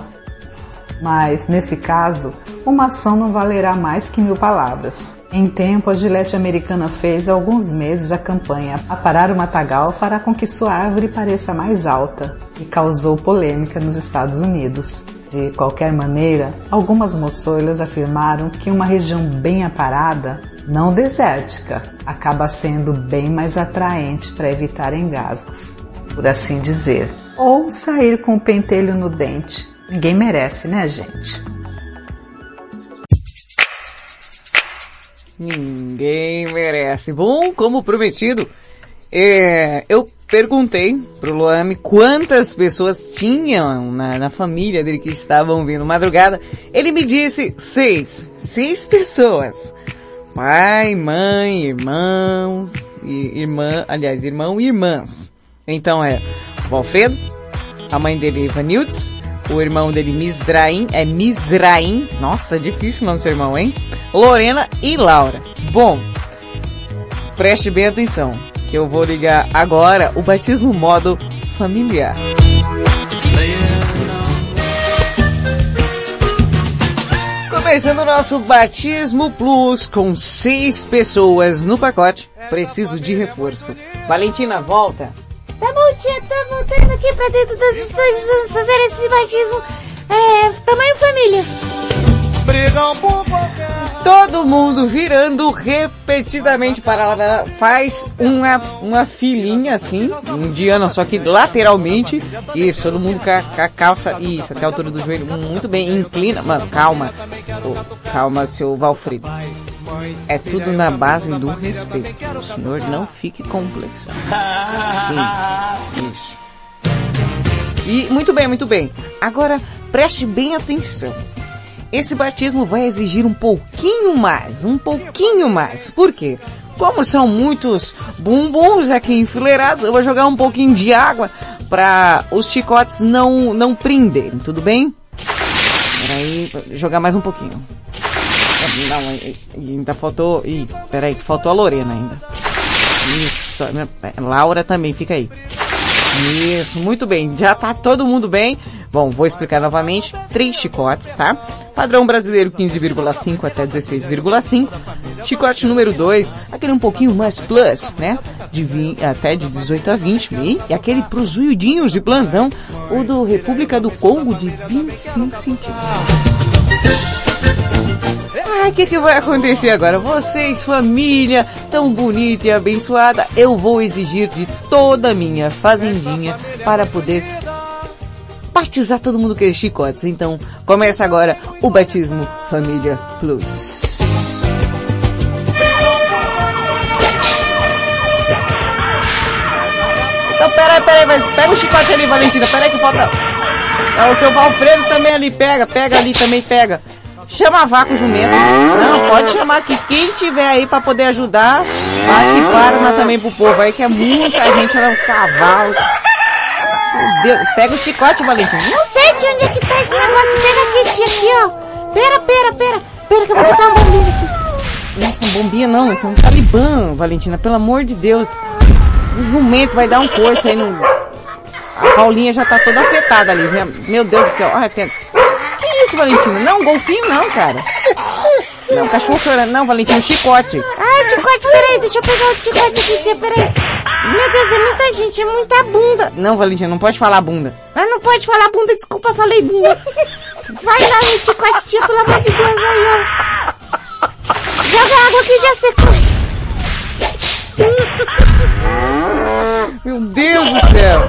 Mas, nesse caso, uma ação não valerá mais que mil palavras. Em tempo, a Gillette americana fez há alguns meses a campanha Aparar o Matagal fará com que sua árvore pareça mais alta e causou polêmica nos Estados Unidos. De qualquer maneira, algumas moçoilas afirmaram que uma região bem aparada, não desértica, acaba sendo bem mais atraente para evitar engasgos, por assim dizer. Ou sair com o pentelho no dente. Ninguém merece, né, gente? Ninguém merece. Bom, como prometido, é, eu perguntei pro Luame quantas pessoas tinham na, na, família dele que estavam vindo madrugada. Ele me disse seis. Seis pessoas. Pai, mãe, irmãos, e irmã, aliás, irmão e irmãs. Então é o Alfredo, a mãe dele Ivanildes, o irmão dele Misraim, é Misraim, nossa, difícil o nome do seu irmão, hein? Lorena e Laura. Bom, preste bem atenção, que eu vou ligar agora o batismo modo familiar. Começando o nosso batismo plus com seis pessoas no pacote. Preciso de reforço. Valentina, volta. Tá bom, tia, tá voltando aqui pra dentro das vamos fazer esse batismo, é, tamanho família. Todo mundo virando repetidamente para lá, faz uma, uma filinha assim, indiana, só que lateralmente, isso, todo mundo com a calça, isso, até a altura do joelho, muito bem, inclina, mano, calma, oh, calma, seu Valfrido. É tudo na base do respeito. O senhor não fique complexo. Sim, isso. E muito bem, muito bem. Agora preste bem atenção. Esse batismo vai exigir um pouquinho mais, um pouquinho mais. Por quê? Como são muitos bumbuns aqui enfileirados, eu vou jogar um pouquinho de água para os chicotes não não prenderem, tudo bem? Peraí, jogar mais um pouquinho. Não, ainda faltou. Ih, peraí, que faltou a Lorena ainda. Isso, Laura também, fica aí. Isso, muito bem. Já tá todo mundo bem. Bom, vou explicar novamente. Três chicotes, tá? Padrão brasileiro 15,5 até 16,5. Chicote número 2, aquele um pouquinho mais plus, né? De 20, até de 18 a 20. E, e aquele pros zuidinhos de plantão, o do República do Congo de 25 centímetros. Ai, o que, que vai acontecer agora? Vocês, família tão bonita e abençoada, eu vou exigir de toda a minha fazendinha para poder batizar todo mundo com esses chicotes. Então, começa agora o Batismo Família Plus. Então, peraí, peraí, vai, pega o chicote ali, Valentina, peraí que falta... Ah, o seu Valfredo também ali, pega, pega ali, também pega. Chama vácuo jumento. Não, pode chamar que quem tiver aí para poder ajudar, bate para também pro povo aí, que é muita gente, olha um cavalo. Deus, pega o chicote, Valentina. Não sei de onde é que tá esse negócio. Pega aqui, tia, aqui, ó. Pera, pera, pera. Pera que eu vou soltar uma bombinha aqui. Nossa, bombinha não, isso é um talibã, Valentina, pelo amor de Deus. O jumento vai dar um coice aí no... A Paulinha já tá toda afetada ali, meu Deus do céu. Ai, tem... Que isso, Valentina? Não, golfinho não, cara. Não, cachorro chorando. Não, Valentina, chicote. Ah, o chicote, peraí, deixa eu pegar o chicote aqui, tia, peraí. Meu Deus, é muita gente, é muita bunda. Não, Valentina, não pode falar bunda. Ah, não pode falar bunda, desculpa, falei bunda. Vai lá no chicote, tia, pelo amor de Deus, aí, ó. Joga água que já secou. Meu Deus do céu.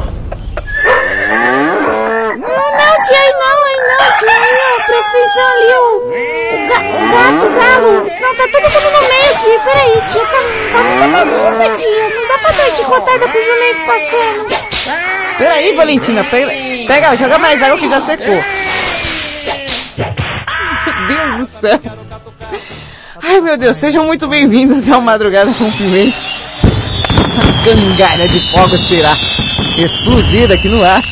Não, não, tia, aí não, aí não, tia, aí, ó, presta atenção ali, o, o, ga, gato, o galo. Não, tá todo mundo no meio aqui, peraí, tia, tá, tá muita bagunça, tia. Não dá pra dar chicotada com o jumento passando. Peraí, Valentina, pega, pega, joga mais água que já secou. Meu Deus do céu. Ai, meu Deus, sejam muito bem-vindos ao Madrugada com Pimenta. A cangalha de fogo será explodida aqui no ar.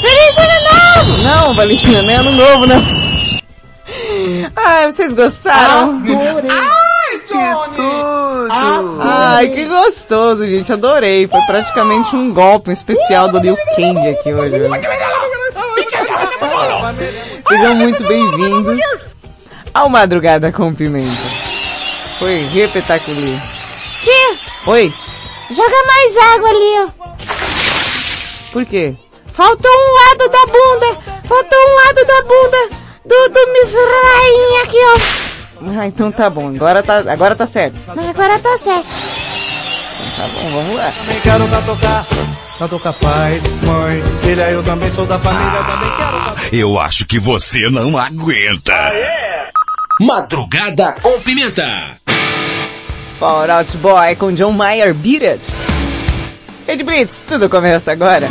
Feliz ano novo! Não, Valentina, não é ano novo, não. Ai, vocês gostaram? Adorei. Ai, que tudo! Ai, que gostoso, gente. Adorei. Foi praticamente um golpe um especial do Liu Kang aqui hoje. Sejam muito bem-vindos ao Madrugada com Pimenta. Foi repetacular. Tia, Oi, joga mais água ali, ó. por quê? Faltou um lado da bunda. Faltou um lado da bunda do, do Miss Rainha aqui, ó. Ah, então tá bom. Agora tá, agora tá certo. Agora tá certo. Tá bom, vamos lá. Também quero catucar. Catucar pai, mãe, filha, eu também sou da família, também quero Eu acho que você não aguenta. Madrugada com Pimenta. Fall Out Boy com John Mayer Beat It. Ed Blitz, tudo começa agora.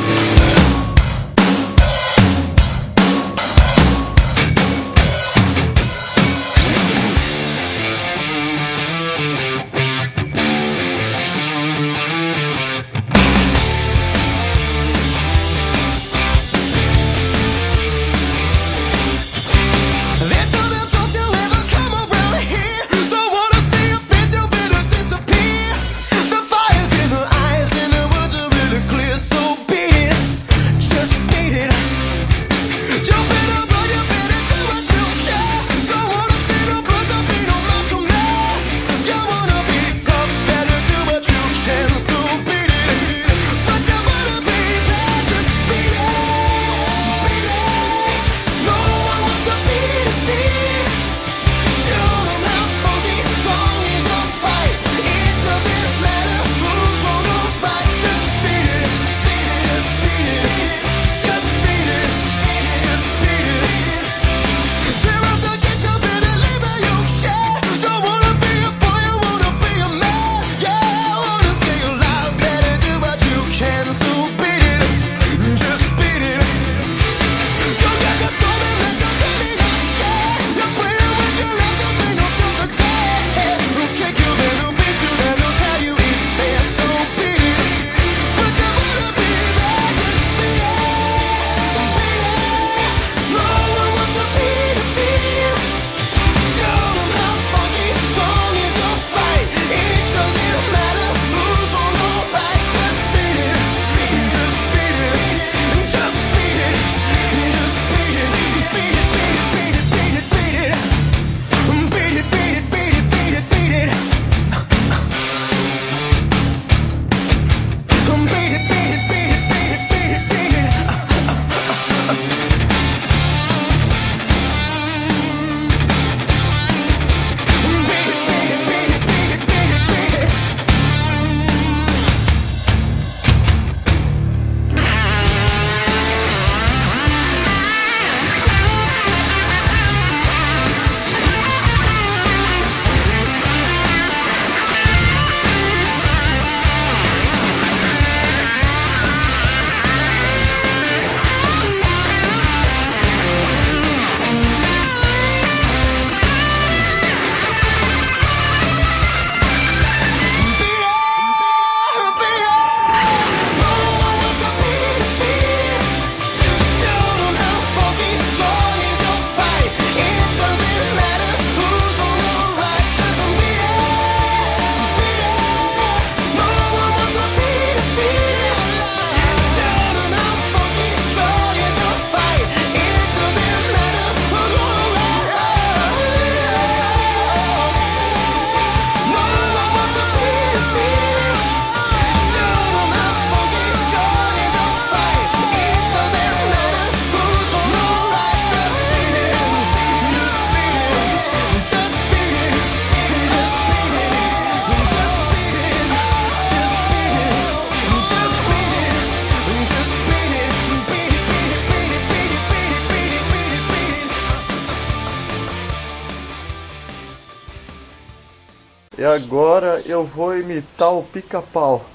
Agora eu vou imitar o pica-pau.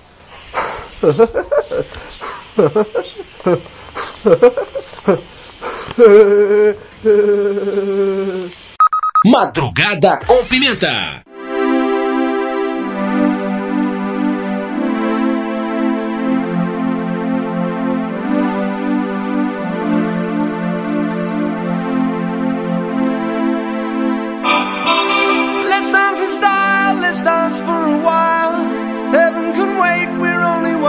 Madrugada com Pimenta.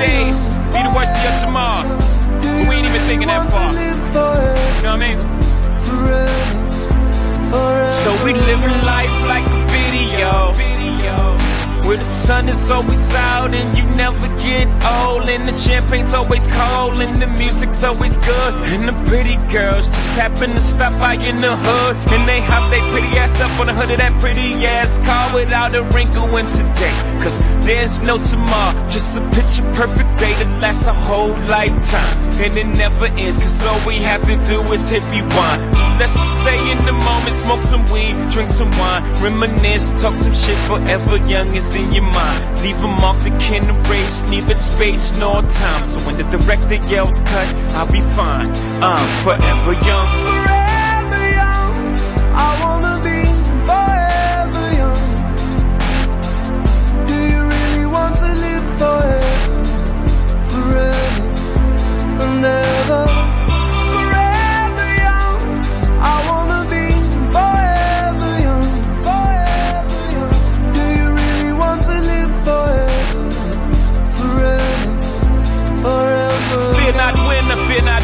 Your be the worst of your tomorrows. But we ain't even thinking that far. You know what I mean? So we living life like a video. Where the sun is always out and you never get old And the champagne's always cold and the music's always good And the pretty girls just happen to stop by in the hood And they hop they pretty ass up on the hood of that pretty ass car Without a wrinkle in today. Cause there's no tomorrow Just a picture perfect day that lasts a whole lifetime And it never ends Cause all we have to do is hit rewind. So let's just stay in the moment Smoke some weed, drink some wine Reminisce, talk some shit forever young is in your mind. Leave a mark that can erase Neither space nor time. So when the director yells cut I'll be fine. I'm forever young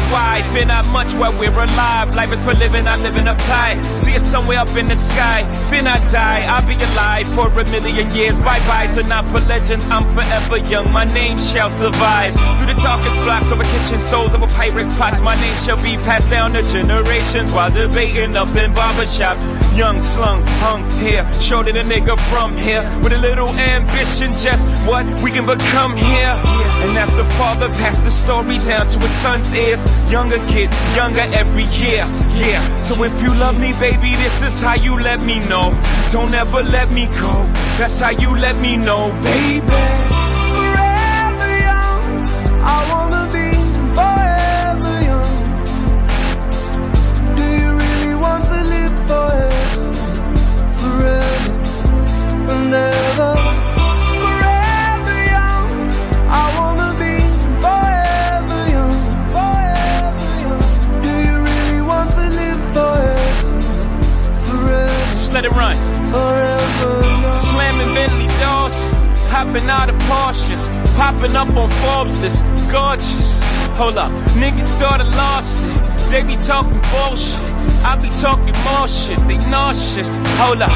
Why? Fear not much while we're alive. Life is for living, I'm living uptight See you somewhere up in the sky. Fear I die, I'll be alive For a million years, bye-bye So not for legends, I'm forever young. My name shall survive. Through the darkest blocks over kitchen stoves Over pirates' pots. My name shall be passed down to generations While debating up in barbershops Young, slung, hung here. Shorter the nigga from here. With a little ambition Just what we can become here. And as the father passed the story down to his son's ears. Younger kid, younger every year Yeah, so if you love me baby This is how you let me know. Don't ever let me go That's how you let me know baby hopping out of Porsches, popping up on Forbes list, gorgeous. Hold up, niggas I lost it. They be talking bullshit. I be talking more shit. They nauseous. Hold up,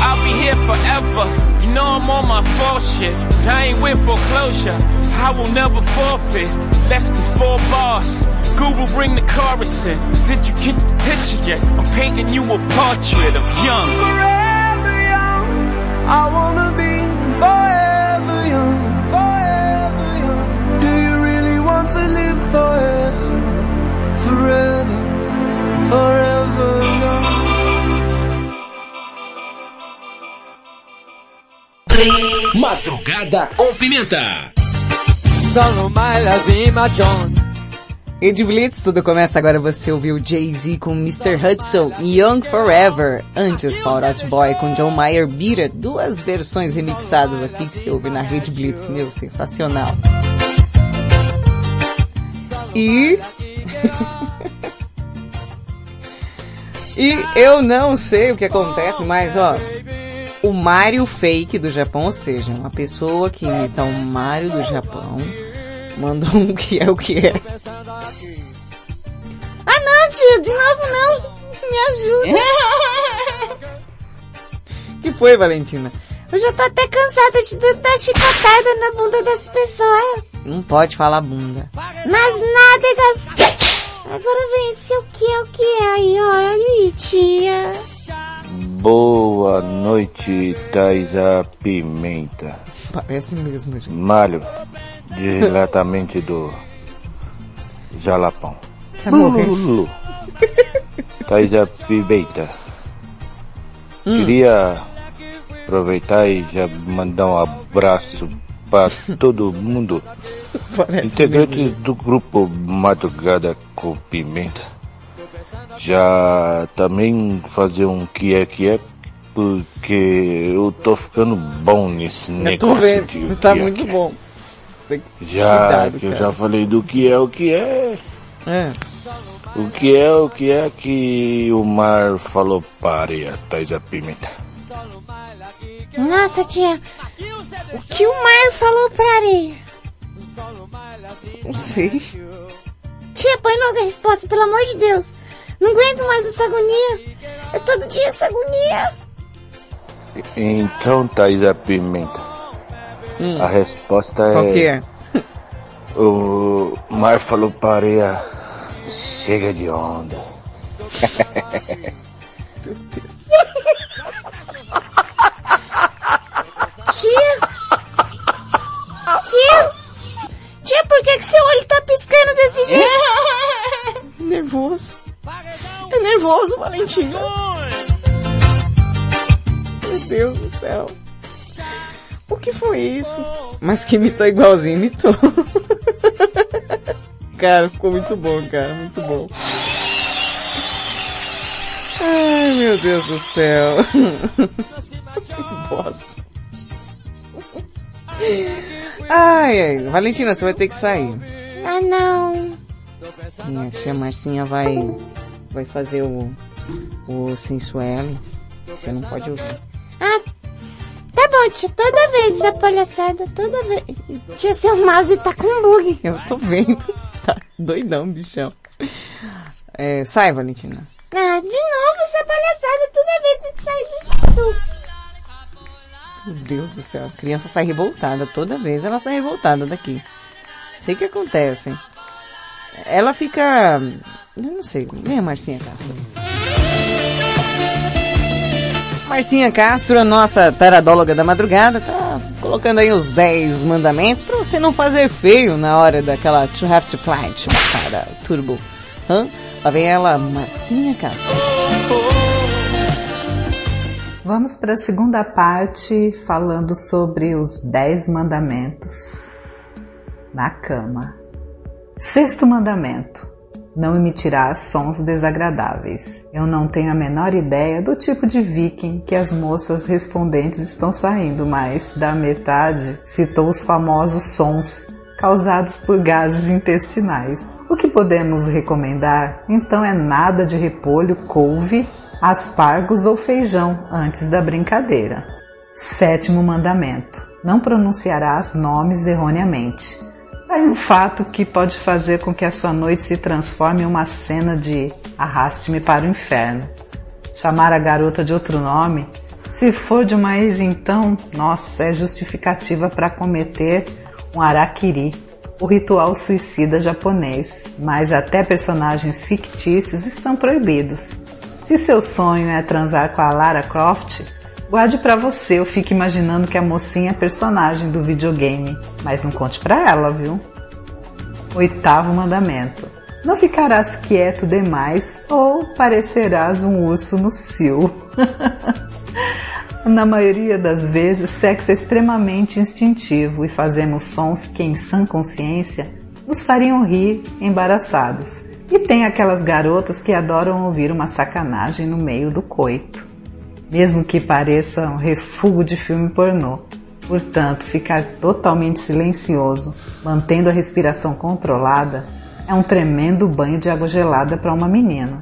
I'll be here forever. You know I'm on my full shit. But I ain't with foreclosure. I will never forfeit. Less than four bars. Google bring the chorus in. Did you get the picture yet? I'm painting you a portrait of young. Forever young. I wanna be live forever? Forever. Forever young. Madrugada com Pimenta. Solo my love, my John. Ed Blitz, tudo começa agora. Você ouviu Jay-Z com Mr. Hudson e Young Forever. Antes, Paul Boy com John Mayer Bira. Duas versões remixadas aqui que se ouve na Rede Blitz. Meu, sensacional. E... e eu não sei o que acontece, mas ó... O Mario Fake do Japão, ou seja, uma pessoa que imita um Mario do Japão mandou um que é o que é. Ah não, tia, de novo não. Me ajuda. que foi, Valentina? Eu já tô até cansada de dar chicotada na bunda das pessoas. Não pode falar bunda. Nas nádegas. Agora vem esse o que é o que é aí, ó. Aí, tia. Boa noite, Thaisa Pimenta. Parece mesmo, gente. Malho, diretamente do Jalapão. Morrer? Lulu. Thaisa Pimenta. Hum. Queria aproveitar e já mandar um abraço para todo mundo. Parece Integrantes mesmo. do grupo Madrugada com Pimenta. Já também fazer um que é que é porque eu tô ficando bom nesse Eu tô negócio vendo, de o tá que é muito é. bom. Tem que- Já Cuidado, que eu já falei do que é o que é. É. O que é o que é que o mar falou para a areia, Thaisa Pimenta. Nossa, tia. O que o mar falou pra areia? Não sei. Tia, põe logo a resposta, pelo amor de Deus. Não aguento mais essa agonia. É todo dia essa agonia. Então, Thaisa Pimenta, Hum. a resposta é... Qual que é? O mar falou para a areia, chega de onda. Tia? seu olho tá piscando desse jeito? nervoso. É nervoso, Valentina. Meu Deus do céu. O que foi isso? Mas que imitou igualzinho, imitou. cara, ficou muito bom, cara, muito bom. Ai, meu Deus do céu. que bosta. Ai, ai, Valentina, você vai ter que sair. Ah, não. Minha tia Marcinha vai, vai fazer o, o Sensuelens. Você não pode ouvir. Ah, tá bom, tia. Toda vez essa palhaçada, toda vez. Tia, seu mouse tá com bug. Eu tô vendo. Tá doidão, bichão. É, sai, Valentina. Ah, de novo essa palhaçada, toda vez tem que sair do Meu Deus do céu, a criança sai revoltada. Toda vez ela sai revoltada daqui. Sei o que acontece. Ela fica... Eu não sei, nem a Marcinha Castro. Marcinha Castro, a nossa taradóloga da madrugada, tá colocando aí os 10 mandamentos pra você não fazer feio na hora daquela To Have to Flight para Turbo. Hã? Lá vem ela, Marcinha Castro. Vamos para a segunda parte falando sobre os 10 mandamentos na cama. Sexto mandamento: Não emitirás sons desagradáveis. Eu não tenho a menor ideia do tipo de viking que as moças respondentes estão saindo, mas da metade citou os famosos sons causados por gases intestinais. O que podemos recomendar então é nada de repolho, couve, aspargos ou feijão antes da brincadeira. Sétimo mandamento: Não pronunciarás nomes erroneamente. É um fato que pode fazer com que a sua noite se transforme em uma cena de arraste-me para o inferno. Chamar a garota de outro nome, se for de uma ex então, nossa, é justificativa para cometer um araquiri, o ritual suicida japonês, mas até personagens fictícios estão proibidos. Se seu sonho é transar com a Lara Croft, guarde pra você ou fique imaginando que a mocinha é personagem do videogame, mas não conte pra ela, viu? Oitavo mandamento. Não ficarás quieto demais ou parecerás um urso no cio. Na maioria das vezes, sexo é extremamente instintivo e fazemos sons que, em sã consciência, nos fariam rir embaraçados. E tem aquelas garotas que adoram ouvir uma sacanagem no meio do coito, mesmo que pareça um refúgio de filme pornô. Portanto, ficar totalmente silencioso, mantendo a respiração controlada, é um tremendo banho de água gelada para uma menina.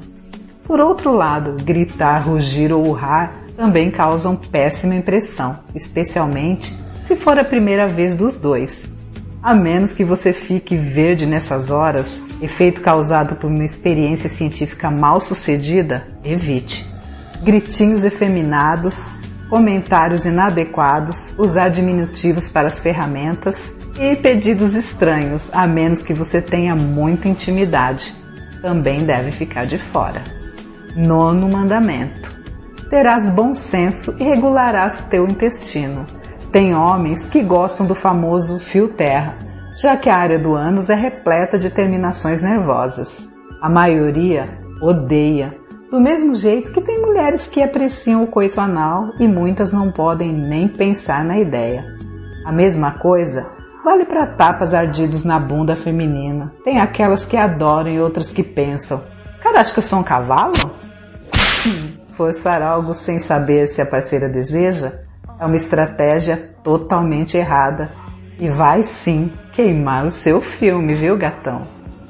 Por outro lado, gritar, rugir ou urrar também causam péssima impressão, especialmente se for a primeira vez dos dois. A menos que você fique verde nessas horas, efeito causado por uma experiência científica mal sucedida, evite. Gritinhos efeminados, comentários inadequados, usar diminutivos para as ferramentas e pedidos estranhos, a menos que você tenha muita intimidade. Também deve ficar de fora. Nono mandamento. Terás bom senso e regularás teu intestino. Tem homens que gostam do famoso fio terra, já que a área do ânus é repleta de terminações nervosas. A maioria odeia, do mesmo jeito que tem mulheres que apreciam o coito anal e muitas não podem nem pensar na ideia. A mesma coisa vale para tapas ardidos na bunda feminina. Tem aquelas que adoram e outras que pensam: Cara, acho que eu sou um cavalo? Forçar algo sem saber se a parceira deseja é uma estratégia totalmente errada e vai sim queimar o seu filme, viu, gatão?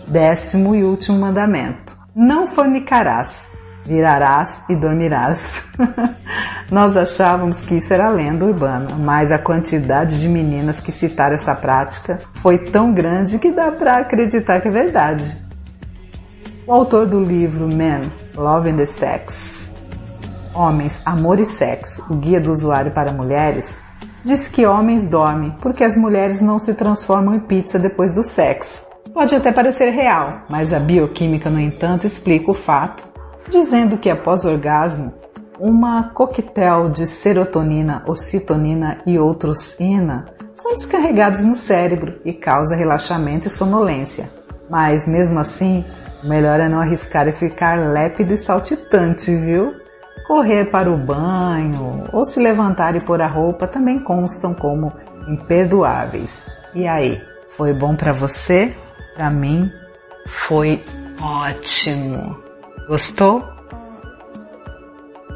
Décimo e último mandamento: Não fornicarás, virarás e dormirás. Nós achávamos que isso era lenda urbana, mas a quantidade de meninas que citaram essa prática foi tão grande que dá para acreditar que é verdade. O autor do livro Men, Love and the Sex, Homens, Amor e Sexo, o guia do usuário para mulheres, diz que homens dormem porque as mulheres não se transformam em pizza depois do sexo. Pode até parecer real, mas a bioquímica, no entanto, explica o fato, dizendo que após o orgasmo, uma coquetel de serotonina, ocitonina e outrocina são descarregados no cérebro e causa relaxamento e sonolência. Mas mesmo assim, melhor é não arriscar e ficar lépido e saltitante, viu? Correr para o banho ou se levantar e pôr a roupa também constam como imperdoáveis. E aí, foi bom para você? Para mim, foi ótimo. Gostou?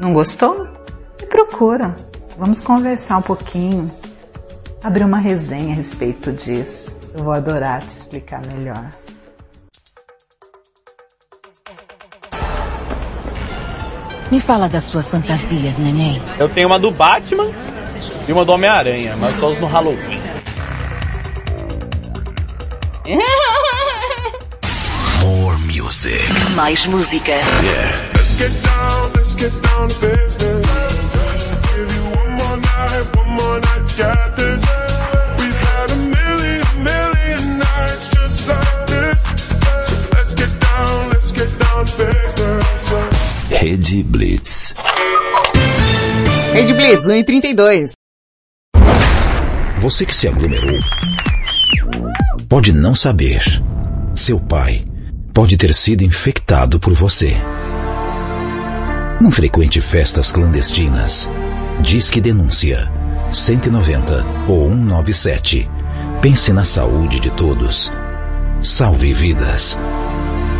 Não gostou? Me procura. Vamos conversar um pouquinho. Abrir uma resenha a respeito disso. Eu vou adorar te explicar melhor. Me fala das suas fantasias, neném. Eu tenho uma do Batman e uma do Homem-Aranha, mas só os no Halloween. More music. Mais música. Yeah. Let's get down, let's get down to business. Give you one more night, one more night, got this. Rede Blitz. Rede Blitz, 1 e 32. Você que se aglomerou pode não saber. Seu pai pode ter sido infectado por você. Não frequente festas clandestinas. Disque denúncia 190 ou 197. Pense na saúde de todos. Salve vidas.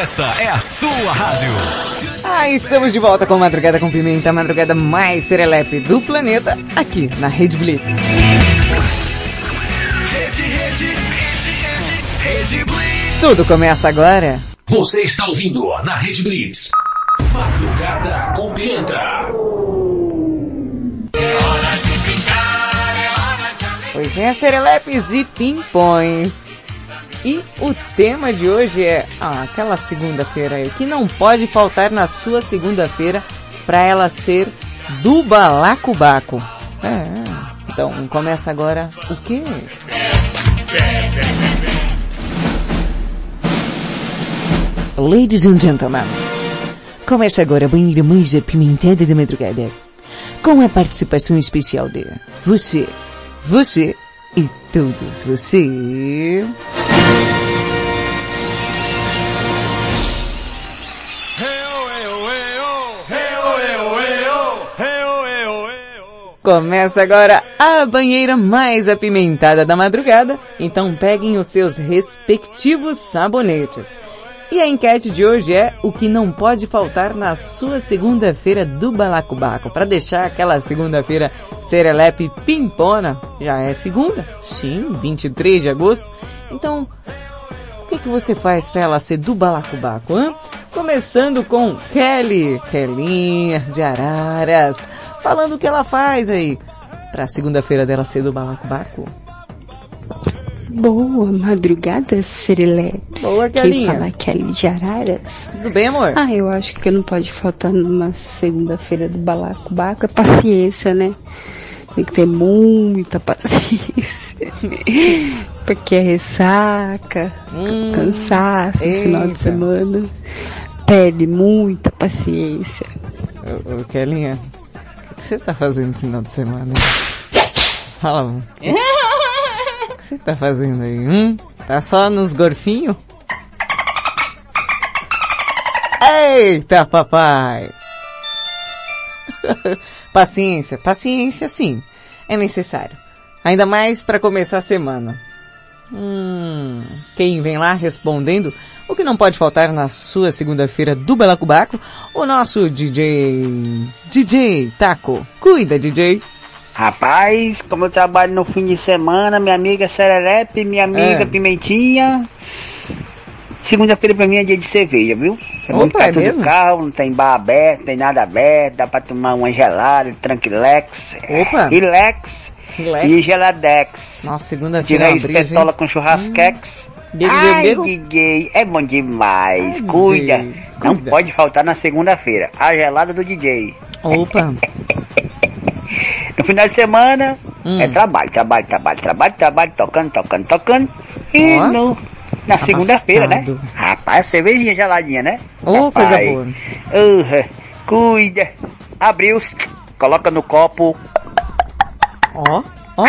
Essa é a sua rádio. Ah, estamos de volta com Madrugada com Pimenta, a madrugada mais serelepe do planeta, aqui na Rede Blitz. Rede, rede, rede, rede, rede Blitz. Tudo começa agora. Você está ouvindo na Rede Blitz. Madrugada com Pimenta. Pois é, serelepes e pimpões. E o tema de hoje é ah, aquela segunda-feira aí, que não pode faltar na sua segunda-feira para ela ser do balacobaco. É, então começa agora o quê? Ladies and gentlemen, começa agora banheira mais apimentada da madrugada. Com a participação especial de você, você e todos você. Começa agora a banheira mais apimentada da madrugada, então peguem os seus respectivos sabonetes. E a enquete de hoje é o que não pode faltar na sua segunda-feira do Balacobaco. Para deixar aquela segunda-feira serelepe pimpona. Já é segunda? Sim, 23 de agosto. Então, o que, que você faz para ela ser do Balacobaco, hein? Começando com Kelly, Kelinha de Araras, falando o que ela faz aí. Pra segunda-feira dela ser do Balacobaco. Boa madrugada, Serileps. Boa, Quem Kelinha. fala é Kelly de Araras. Tudo bem, amor? Ah, eu acho que não pode faltar numa segunda-feira do balacobaco é paciência, né? Tem que ter muita paciência. Porque é ressaca, cansaço no final Hum, de semana. Pede muita paciência. Ô, ô, Kelinha, o que você tá fazendo no final de semana? Fala, amor. Você tá fazendo aí, hum? Tá só nos gorfinhos? Eita, papai! paciência, paciência sim, é necessário. Ainda mais para começar a semana. Hum, quem vem lá respondendo o que não pode faltar na sua segunda-feira do Balacobaco, o nosso DJ... DJ Taco. Cuida, DJ. Rapaz, como eu trabalho no fim de semana, minha amiga Serelepe, minha amiga É. Pimentinha. Segunda-feira pra mim é dia de cerveja, viu? É Opa, perto é mesmo? do carro, não tem bar aberto, não tem nada aberto, dá pra tomar uma gelada, tranquilex, Opa. relax, Relax. e geladex. Nossa, Se segunda-feira é brisa, espetola hein? com churrasquex. Bebo, Ai, bebo, bebo. DJ, é bom demais. Ai, cuida. DJ, Não cuida. pode faltar na segunda-feira. A gelada do DJ. Opa. No final de semana, Hum. é trabalho, trabalho, trabalho, trabalho, trabalho, tocando, tocando, tocando. E Ó. no, na segunda-feira, né? Rapaz, cervejinha geladinha, né? Ô, coisa Rapaz. boa. Urra, cuida. Abriu, coloca no copo. Ó, ó.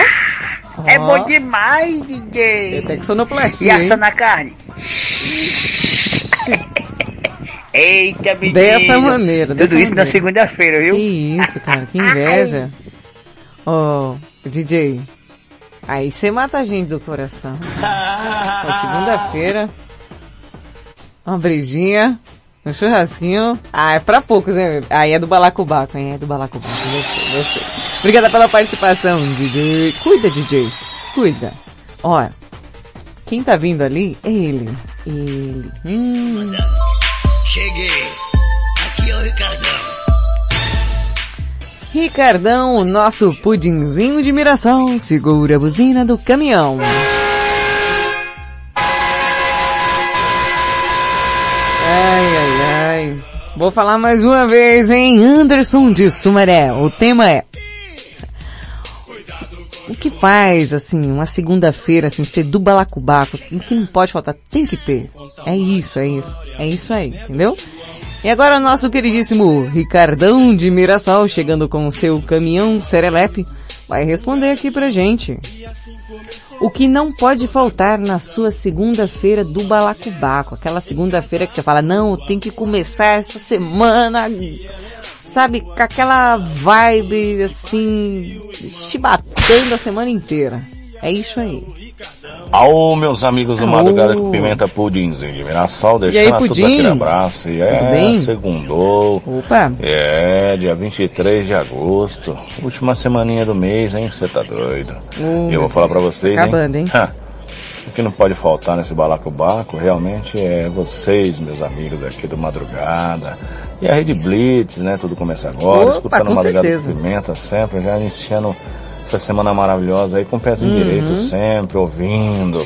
É Ó. bom demais, DJ. Até que sonoplastia, E assando hein? a carne. Eita, menino. Dessa maneira, Tudo dessa isso na maneira. segunda-feira, viu? Que isso, cara, que inveja. Ô, DJ, aí você mata a gente do coração. Segunda-feira, uma brejinha, um churrasquinho. Ah, é pra poucos, né? Aí é do balacobaco, hein? É do balacobaco, gostei, gostei. Obrigada pela participação, DJ. Cuida, DJ, cuida. Ó, quem tá vindo ali é ele. Ele. Hum. Cheguei. Ricardão, o nosso pudinzinho de miração, segura a buzina do caminhão. Ai, ai, ai. Vou falar mais uma vez, hein? Anderson de Sumaré. O tema é... O que faz, assim, uma segunda-feira, assim, ser do balacobaco? O que não pode faltar? Tem que ter. É isso, é isso. É isso aí, entendeu? E agora nosso queridíssimo Ricardão de Mirassol, chegando com seu caminhão Serelepe, vai responder aqui pra gente. O que não pode faltar na sua segunda-feira do balacobaco? Aquela segunda-feira que você fala, não, tem que começar essa semana, sabe, com aquela vibe, assim, chibatando a semana inteira. É isso aí. Alô, meus amigos do. Madrugada com Pimenta Pudinzinho de Mirassol, E aí, deixando tudo Pudim? aquele abraço. E é, bem? segundou. Opa. É, dia 23 de agosto. Última semaninha do mês, hein? Você tá doido. E eu vou falar pra vocês, acabando, hein? Ha, O que não pode faltar nesse balacobaco realmente é vocês, meus amigos aqui do Madrugada. E a Rede Blitz, né? Tudo começa agora. Opa, escutando Madrugada certeza. com Pimenta sempre, já iniciando essa semana maravilhosa aí com o pezinho Uhum. direito sempre, ouvindo.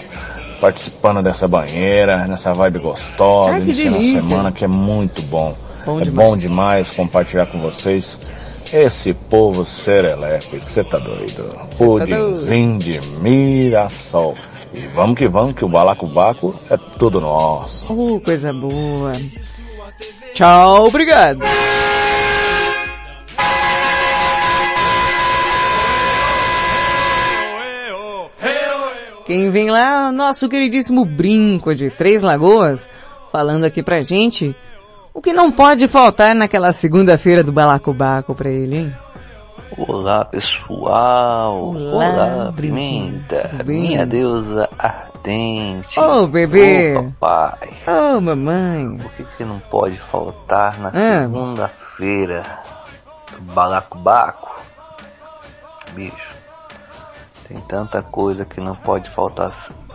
participando dessa banheira, nessa vibe gostosa, Ai, iniciando a semana que é muito bom. Bom é demais. bom demais compartilhar com vocês esse povo serelepe, você tá doido? Pudimzinho de Mirassol. E vamos que vamos, que o balacobaco é tudo nosso. Oh, coisa boa. Tchau, obrigado. Quem vem lá, nosso queridíssimo Brinco de Três Lagoas, falando aqui pra gente o que não pode faltar naquela segunda-feira do Balacobaco pra ele, hein? Olá pessoal, Olá, olá. Pimenta, minha deusa ardente. Ô, bebê. Ô, papai, Oh, mamãe. o que, que não pode faltar na Ah. segunda-feira do balacobaco? Bicho, tem tanta coisa que não pode faltar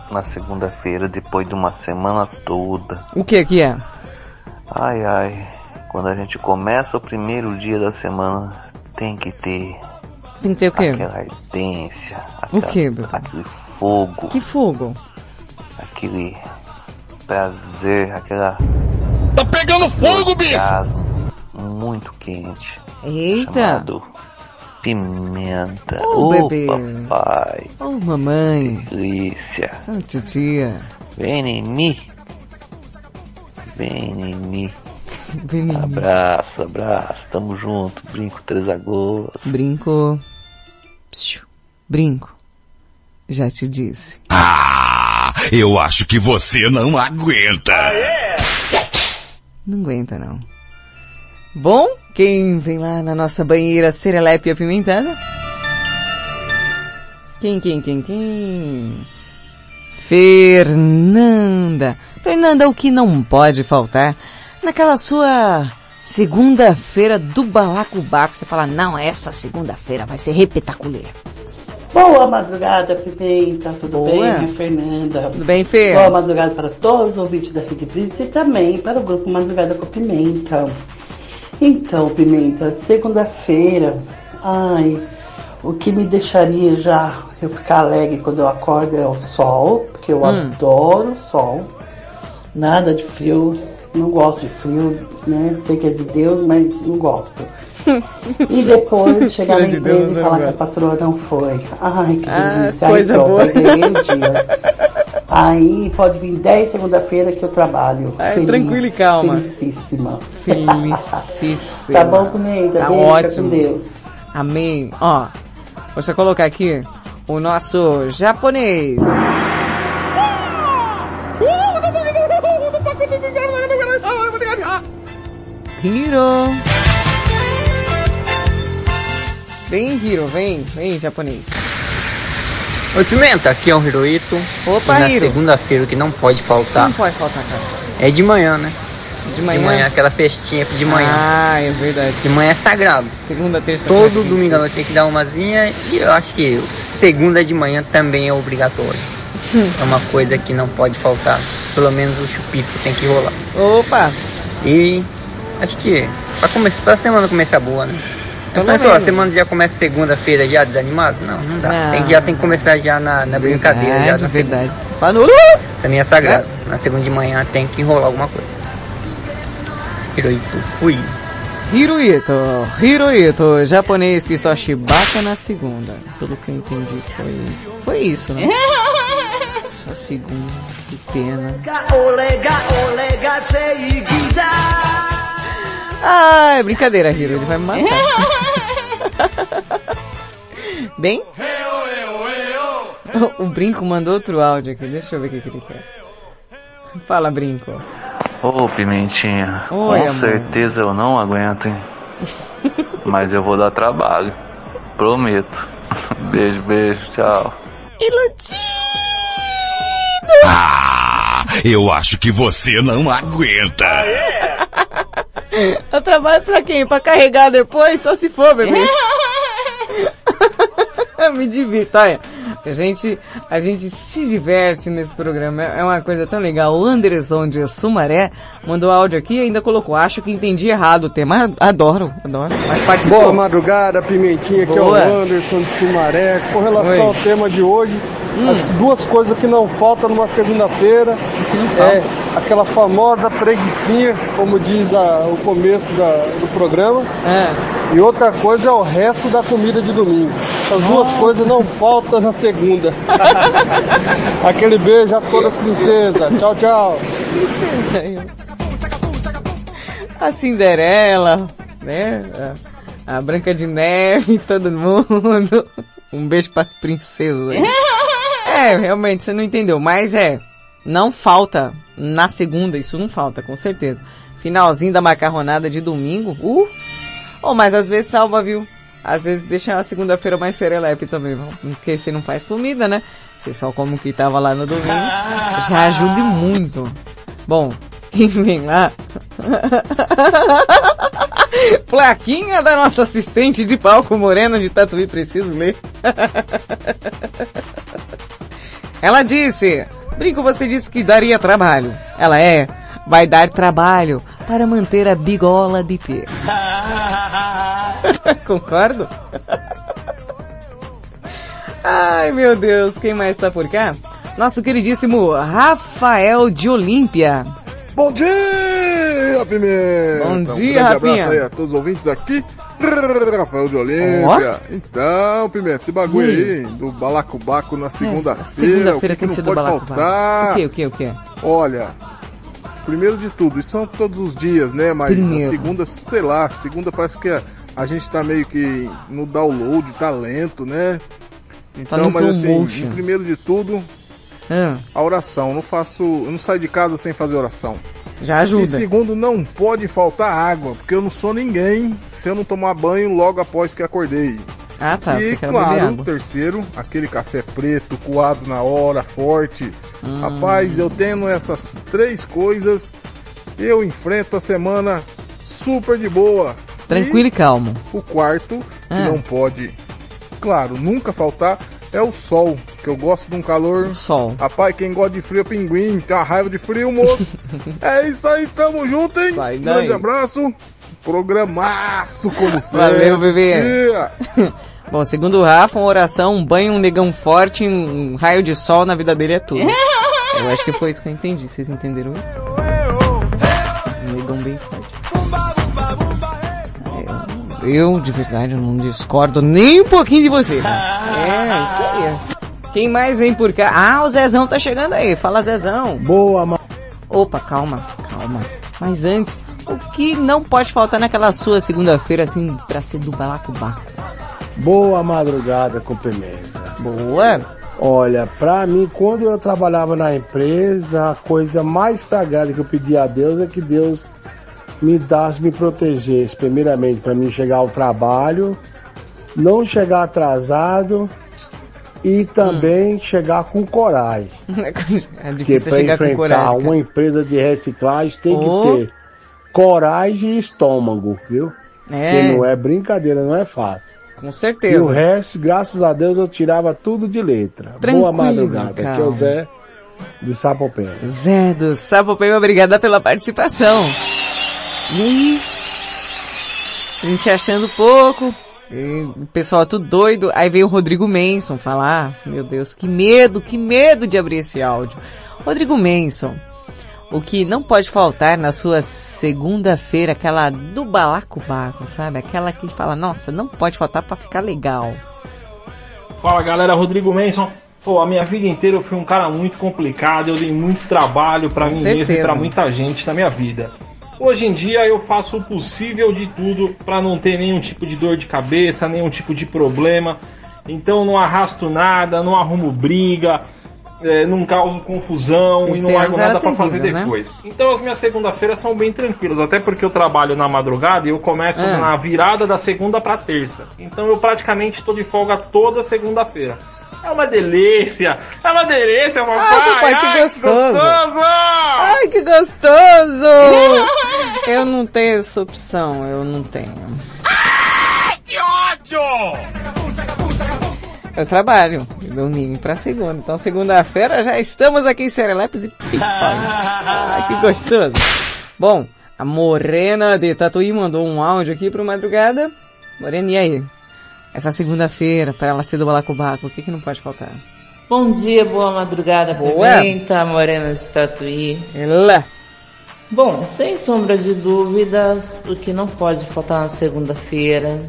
na segunda-feira depois de uma semana toda. O que que é? Ai ai, quando a gente começa o primeiro dia da semana, tem que ter Tem que ter o quê? aquela ardência, O aquela- quê, bebê? aquele fogo, Que fogo? aquele prazer, aquela Tá pegando fogo, bicho! muito quente, Eita. chamado pimenta. Ô, Ô, bebê. papai, Oh, mamãe. delícia. Oh, titia. Vem em mim. Vem em mim. Vem em mim. Abraço, abraço. Tamo junto. Brinco Três Lagoas. Brinco. Psiu. Brinco. Já te disse. Ah, eu acho que você não aguenta. Não aguenta, não. Bom, quem vem lá na nossa banheira serelepe apimentada? Quem, quem, quem, quem? Fernanda. Fernanda, o que não pode faltar naquela sua segunda-feira do balacobaco? Você fala, não, essa segunda-feira vai ser repetacular. Boa madrugada, Pimenta, tudo Boa. bem? Minha Fernanda. Tudo bem, Fê? Boa madrugada para todos os ouvintes da Rede Blitz e também para o grupo Madrugada com Pimenta. Então, Pimenta, segunda-feira, ai, o que me deixaria já eu ficar alegre quando eu acordo é o sol, porque eu Hum. adoro o sol. Nada de frio, não gosto de frio, né? Sei que é de Deus, mas não gosto. E depois chegar na De empresa Deus, e né, falar que a patroa não foi. Ai, que Ah, delícia. coisa aí pronto, boa. dia. Aí pode vir 10 segunda-feira que eu trabalho. Ai, Feliz, tranquilo e calma. Felicíssima. Felicíssima. Tá bom, Pimenta? Tá Beijo, fica ótimo. com Deus. Amém. Ó, vou só colocar aqui o nosso japonês. Hiro. Vem, Hiro, vem, vem, japonês. Oi, Pimenta, aqui é o Hiroito. Opa, E na Hiro. segunda-feira o que não pode faltar Não pode faltar, cara. é de manhã, né? De manhã? De manhã, aquela festinha de manhã. Ah, é verdade. De manhã é sagrado. Segunda, terça, Todo quarta, domingo noite tem que dar umazinha e eu acho que segunda de manhã também é obrigatório. É uma coisa que não pode faltar. Pelo menos o chupisco tem que rolar. Opa! E acho que pra, começar, pra semana começar boa, né? Pelo Então, pessoal, a semana já começa segunda-feira já desanimado? Não, não dá. Não. Tem que, já tem que começar já na, na brincadeira. Já Verdade, na verdade. segunda. Só no... Pra mim é sagrado. Na segunda de manhã tem que rolar alguma coisa. Hiroito, fui. Hiroito, Hiroito, japonês que só chibata na segunda. Pelo que eu entendi foi, foi isso, né? Só segunda, que pena. Ah, é brincadeira, Hiro, ele vai me matar. Bem? O, o Brinco mandou outro áudio aqui, deixa eu ver o que, ele quer. Fala, Brinco. Ô, Pimentinha, Oi, com amor. certeza eu não aguento, hein? Mas eu vou dar trabalho. Prometo. Beijo, beijo, tchau. Iludido! Ah, eu acho que você não aguenta. Eu trabalho pra quem? Pra carregar depois? Só se for, bebê. Eu me divirto, olha. A gente, a gente se diverte nesse programa, é uma coisa tão legal. O Anderson de Sumaré mandou áudio aqui e ainda colocou, acho que entendi errado o tema. Adoro, adoro. Mas participou. Boa madrugada, Pimentinha, aqui Boa. é o Anderson de Sumaré. Com relação Oi. ao tema de hoje, acho que duas coisas que não faltam numa segunda-feira é aquela famosa preguiçinha, como diz a- o começo da- do programa. E outra coisa é o resto da comida de domingo. Essas duas Nossa. coisas não faltam na segunda. Aquele beijo a todas as princesas. Tchau, tchau. A Cinderela, né? A, a Branca de Neve, todo mundo. Um beijo pras princesas aí. É, realmente, você não entendeu. Mas é, não falta na segunda, isso não falta, com certeza. Finalzinho da macarronada de domingo, uh! Oh, mas às vezes salva, viu? Às vezes deixa a segunda-feira mais serelepe também, porque você não faz comida, né? Você só come o que tava lá no domingo. Já ajude muito. Bom, quem vem lá? Plaquinha da nossa assistente de palco Morena de Tatuí, preciso ler. Ela disse, Brinco, você disse que daria trabalho. Ela é, vai dar trabalho para manter a bigola de pé. Concordo? Ai, meu Deus, quem mais tá por cá? Nosso queridíssimo Rafael de Olímpia. Bom dia, Pimenta! Bom Um dia, grande Rafinha. abraço aí a todos os ouvintes aqui. Rafael de Olímpia. Então, Pimenta, esse bagulho aí do balacobaco na segunda-feira. Segunda-feira o que, que tem que não pode balacobaco. faltar? O que, o que, o que? Olha, primeiro de tudo, isso são todos os dias, né? Mas Primeiro. segunda, sei lá, segunda parece que a, a gente tá meio que no download, tá lento, né? Então, no mas assim, primeiro de tudo, Ah, a oração. Eu não faço, eu não saio de casa sem fazer oração. Já ajuda. E segundo, não pode faltar água, porque eu não sou ninguém se eu não tomar banho logo após que acordei. Ah, tá. e claro, terceiro, aquele café preto, coado na hora, forte. Hum. Rapaz, eu tendo essas três coisas, eu enfrento a semana super de boa. Tranquilo e calmo. O quarto, que Ah. não pode, claro, nunca faltar, é o sol, que eu gosto de um calor. sol. Rapaz, quem gosta de frio é pinguim, tem uma raiva de frio, moço. é isso aí, tamo junto, hein? daí. Grande abraço. Programaço, como sempre. Valeu, bebê. Yeah. Bom, segundo o Rafa, uma oração, um banho, um negão forte, um raio de sol na vida dele é tudo. Eu acho que foi isso que eu entendi. Vocês entenderam isso? Um negão bem forte. Eu, de verdade, não discordo nem um pouquinho de você. tá? É, isso aí. Quem mais vem por cá? Ah, o Zezão tá chegando aí. Fala, Zezão. Boa, ma... Opa, calma, calma. Mas antes, o que não pode faltar naquela sua segunda-feira, assim, pra ser do balacobaco? Boa madrugada com pimenta. Boa. Olha, pra mim, quando eu trabalhava na empresa, a coisa mais sagrada que eu pedia a Deus é que Deus me desse, me protegesse, primeiramente, pra mim chegar ao trabalho, não chegar atrasado e também chegar com coragem. é Porque difícil para chegar com enfrentar coragem. uma empresa de reciclagem tem Oh. que ter coragem e estômago, viu? É. Que não é brincadeira, não é fácil. Com E certeza. o resto, graças a Deus, eu tirava tudo de letra. Tranquilo, Boa madrugada. Aqui é o Zé de Sapopema. Zé do Sapopema, obrigada pela participação. E aí? A gente achando pouco. o pessoal tudo doido. Aí veio o Rodrigo Manson falar. "Ah, meu Deus, que medo, que medo de abrir esse áudio. Rodrigo Manson. O que não pode faltar na sua segunda-feira, aquela do balacobaco, sabe? Aquela que fala, nossa, não pode faltar pra ficar legal. Fala galera, Rodrigo Manson. Pô, a minha vida inteira eu fui um cara muito complicado, eu dei muito trabalho pra Com mim mesmo e certeza. pra muita gente na minha vida. Hoje em dia eu faço o possível de tudo pra não ter nenhum tipo de dor de cabeça, nenhum tipo de problema. Então não arrasto nada, não arrumo briga, é, não causo confusão e não largo nada pra fazer né? depois. Então as minhas segunda-feiras são bem tranquilas, até porque eu trabalho na madrugada e eu começo Ah. na virada da segunda pra terça. Então eu praticamente tô de folga toda segunda-feira. É uma delícia! É uma delícia, papai! Ai, papai, que Ai, gostoso! gostoso! Ai, que gostoso! eu não tenho essa opção, eu não tenho. Que ódio! Eu trabalho, domingo pra segunda. Então segunda-feira já estamos aqui em Serelepes e pipa. Ai, que gostoso. Bom, a Morena de Tatuí mandou um áudio aqui pro Madrugada. Morena, e aí? Essa segunda-feira, para ela ser do Balacobaco, o que que não pode faltar? Bom dia, boa madrugada, Boa. Pimenta, Morena de Tatuí. Ela. Bom, sem sombra de dúvidas, o que não pode faltar na segunda-feira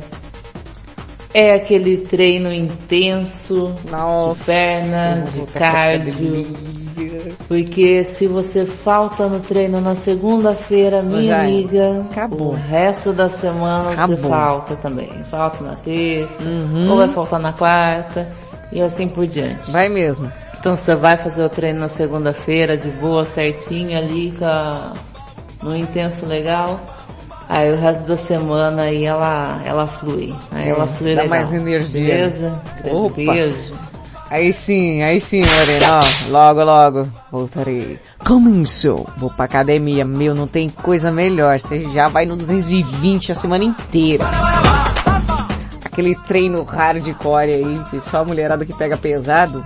é aquele treino intenso de perna, de cardio. Porque se você falta no treino na segunda-feira, minha amiga, Acabou. o resto da semana você Acabou. falta também. Falta na terça, Uhum. ou vai faltar na quarta, e assim por diante. Vai mesmo. Então você vai fazer o treino na segunda-feira de boa, certinho ali, com a- no intenso legal. Aí o resto da semana aí ela, ela flui. Aí ela flui Dá legal. mais energia. Beleza? Opa. beijo. Aí sim, aí sim, Morena, ó, logo, logo, voltarei. Começou, vou pra academia, meu, não tem coisa melhor, você já vai no 220 a semana inteira. Aquele treino hardcore aí, que só a mulherada que pega pesado,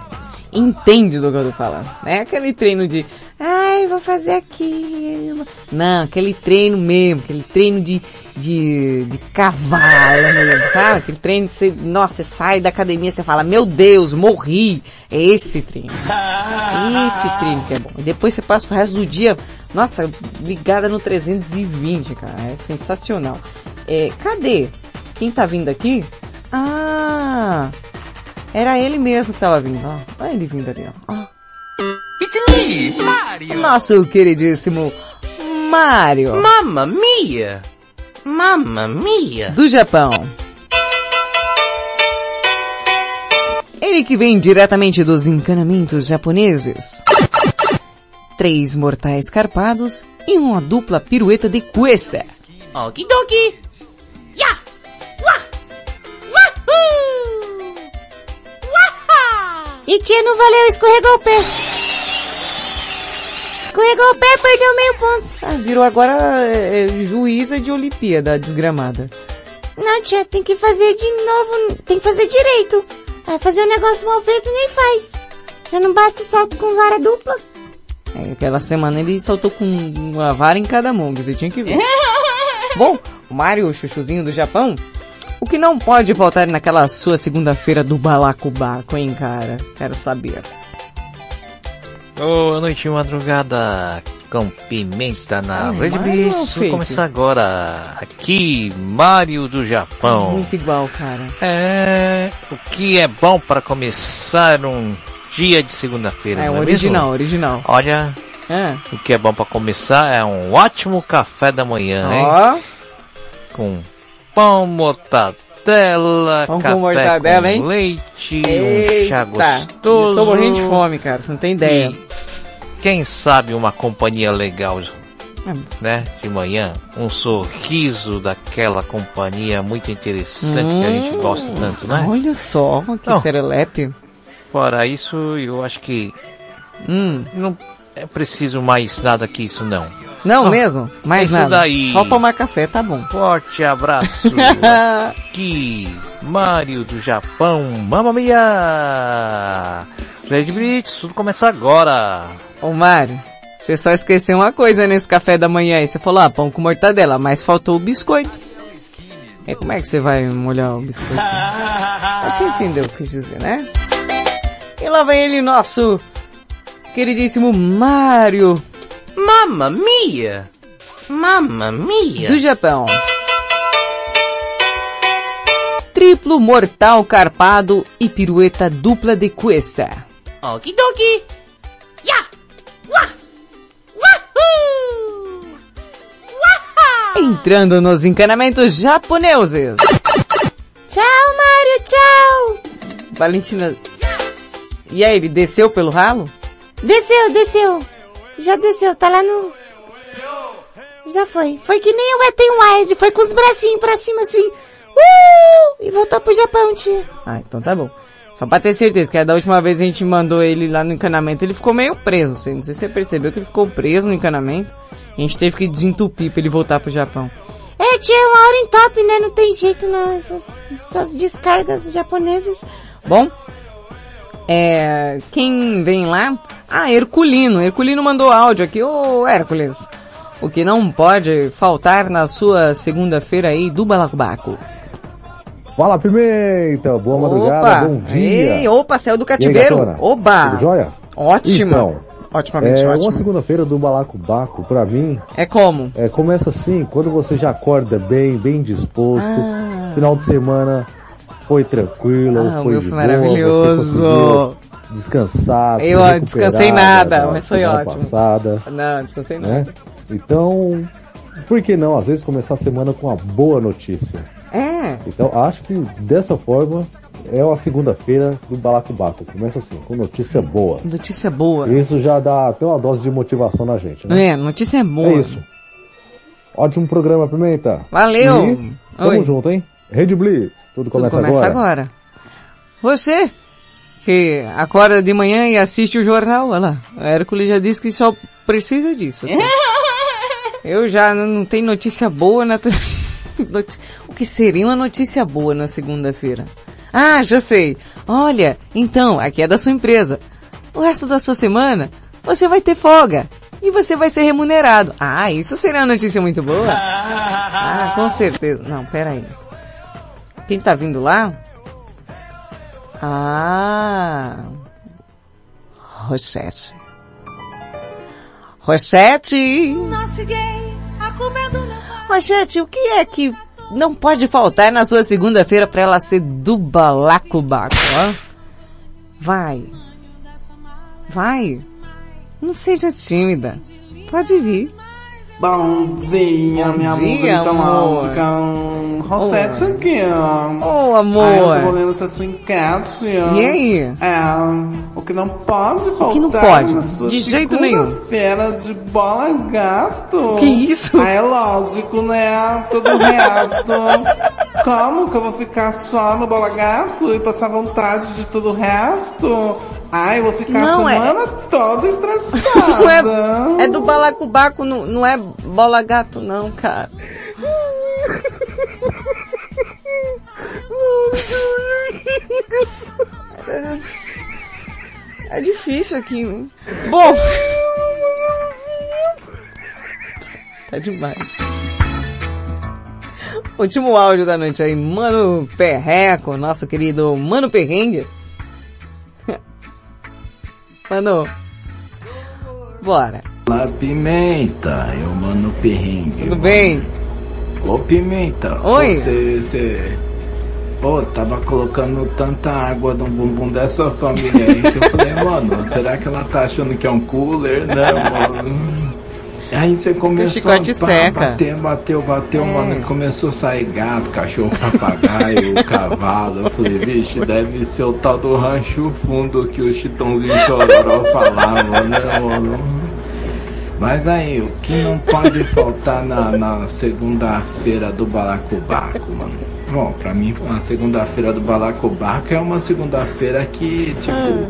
entende do que eu tô falando. Não é aquele treino de, ai, vou fazer aquilo. Não, aquele treino mesmo, aquele treino de, de, de cavalo mesmo, sabe? Aquele treino que você, nossa, você sai da academia você fala, meu Deus, morri. É esse treino. Esse treino que é bom. E depois você passa o resto do dia, nossa, ligada no 320, cara. É sensacional. É, cadê? Quem tá vindo aqui? Ah, era ele mesmo que tava vindo, ó. Olha ele vindo ali, ó. ó. Nosso queridíssimo Mario. Mamma mia! Mamma mia! do Japão. Ele que vem diretamente dos encanamentos japoneses. Três mortais carpados e uma dupla pirueta de cuesta. Okidoki! Ya! Wah! E tia, não valeu, escorregou o pé. Escorregou o pé, perdeu meio ponto. Ah, virou agora é, é, juíza de Olimpíada, desgramada. Não, tia, tem que fazer de novo, tem que fazer direito. Fazer um negócio mal feito nem faz. Já não basta salto com vara dupla. É, aquela semana ele saltou com uma vara em cada mão, você tinha que ver. Bom, o Mario, o chuchuzinho do Japão, o que não pode faltar naquela sua segunda-feira do balacobaco, hein, cara? Quero saber. Boa noite, madrugada com pimenta na Ah, Rede Mario Bis. Vou começar agora. Aqui, Mário do Japão. Muito igual, cara. É, o que é bom para começar um dia de segunda-feira, É, não é original, mesmo? original. Olha, É. o que é bom para começar é um ótimo café da manhã, hein? Ó, Com pão, mortadela, Pão com café mortadela, com leite, um chá Eita, gostoso. tô morrendo de fome, cara, você não tem ideia. E quem sabe uma companhia legal, É. né? De manhã, um sorriso daquela companhia muito interessante que a gente Hum, gosta tanto, né? Olha só, que Não. serelepe. Fora isso, eu acho que Hum. não é preciso mais nada que isso não. Não Ah, mesmo? Mais isso nada. daí. Só tomar café, tá bom. Forte abraço. Aqui, Mário do Japão. Mamma mia! Red Blitz, tudo começa agora. Ô Mário, você só esqueceu uma coisa nesse café da manhã aí. Você falou, ah, pão com mortadela, mas faltou o biscoito. E como é que você vai molhar o biscoito? Você entendeu o que eu quis dizer, né? E lá vem ele, nosso queridíssimo Mário Mamma mia! Mamma mia! do Japão. Triplo mortal carpado e pirueta dupla de cuesta. Okidoki! Ya! Wah! Wahoo! Waha! Entrando nos encanamentos japoneses. Tchau, Mário, tchau! Valentina. E aí, ele desceu pelo ralo? Desceu, desceu. Já desceu, tá lá no... Já foi. Foi que nem o Ethan Wild, foi com os bracinhos pra cima assim. Uh! E voltou pro Japão, tia. Ah, então tá bom. Só pra ter certeza, que da última vez a gente mandou ele lá no encanamento, ele ficou meio preso. Você- Não sei se você percebeu que ele ficou preso no encanamento. A gente teve que desentupir pra ele voltar pro Japão. É, tia, uma hora em top, né? Não tem jeito não. Essas, essas descargas japonesas. Bom, é, quem vem lá? Ah, Herculino. Herculino mandou áudio aqui. Ô, Hércules, o que não pode faltar na sua segunda-feira aí do Balacobaco? Fala Pimenta, boa madrugada, bom dia. Ei, opa, saiu do cativeiro. Aí? Oba! Tudo jóia? Ótimo. Então, Otimamente é, ótimo. uma segunda-feira do Balacobaco, pra mim, É como? é, começa assim, quando você já acorda bem, bem disposto, Ah. final de semana foi tranquilo, Ah, o foi meu de foi maravilhoso. Descansar, Eu, descansei da- nada, da mas foi ótimo. Passada, Não, descansei né? nada. Então, por que não, às vezes, começar a semana com uma boa notícia? É. Então, acho que dessa forma é uma segunda-feira do Balacobaco. Começa assim, com notícia boa. Notícia boa. Isso já dá até uma dose de motivação na gente, né? É, notícia boa. É isso. Ótimo programa, Pimenta. Valeu. E tamo Oi. junto, hein? Rede Blitz. Tudo Tudo começa, começa agora. agora. Você que acorda de manhã e assiste o jornal, olha lá. O Hércules já disse que só precisa disso. assim. Eu já não, tenho notícia boa na... O que seria uma notícia boa na segunda-feira? Ah, já sei. Olha, então, aqui é da sua empresa. O resto da sua semana, você vai ter folga. E você vai ser remunerado. Ah, isso seria uma notícia muito boa. Ah, com certeza. Não, pera aí. Quem tá vindo lá? Ah. Rochette. Rochette! Rochette, o que é que não pode faltar na sua segunda-feira pra ela ser do balacobaco, ó? Vai. Vai. Não seja tímida. Pode vir. Bom dia, Bom minha dia, música amor. mágica. Rosete aqui, ó. Ô, amor. Ai, eu tô lendo essa sua enquete. ó. E aí? É, o que não pode faltar que não pode? na sua De jeito nenhum. segunda-feira de bola gato. Que isso? Ah, é lógico, né? Todo o resto. Como que eu vou ficar só no bola gato e passar vontade de todo o resto? Ai, eu vou ficar Não, a é- semana toda estressada. Não é, é do balacobaco, não, não é bola gato não, cara. É difícil aqui, né? Bom. Tá demais. Último áudio da noite aí, Mano Perreco, nosso querido Mano Perrengue. Mano, bora. Olá, Pimenta, eu mano perrengue. Tudo bem? Ô, Pimenta. Oi. Você, você... Pô, tava colocando tanta água no bumbum dessa família aí que eu falei, mano, será que ela tá achando que é um cooler, né, mano? Aí você começou chicote a seca. bater, bateu, bateu, É. mano, e começou a sair gato, cachorro, papagaio, cavalo. Eu falei, vixe, deve ser o tal do rancho fundo que o Chitãozinho Chororó falava, né, mano? Mas aí, o que não pode faltar na, na segunda-feira do Balacobaco, mano? Bom, pra mim, a segunda-feira do Balacobaco é uma segunda-feira que, tipo,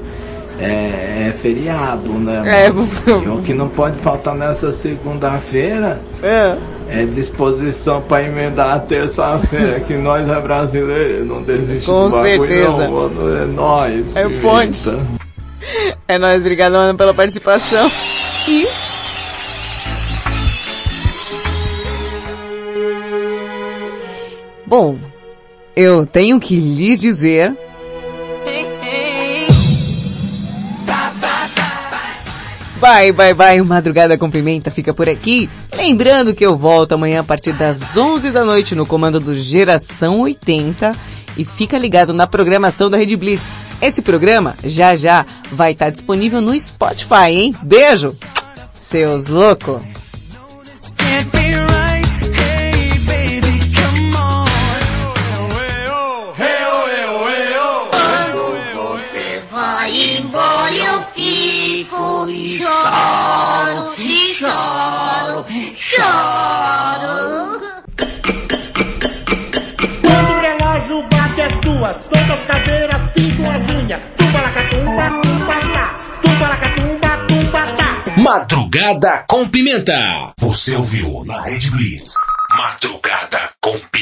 é, é feriado, né? É, mano? E o que não pode faltar nessa segunda-feira é. é disposição pra emendar a terça-feira, que nós é brasileiro, não desiste Com do bagulho certeza. não, mano. É nós. É o ponte. É nóis, obrigado, Ana, pela participação. E... Bom, eu tenho que lhes dizer... Vai, vai, vai, Madrugada com Pimenta fica por aqui. Lembrando que eu volto amanhã a partir das 11 da noite no comando do Geração 80 e fica ligado na programação da Rede Blitz. Esse programa já já vai estar disponível no Spotify, hein? Beijo! Seus loucos! Duas, todas as cadeiras pintam as unhas. Tumba lacatumba, tumba tá. Tumba lacatumba, tumba tá. Madrugada com Pimenta. Você ouviu na Rede Blitz. Madrugada com Pimenta.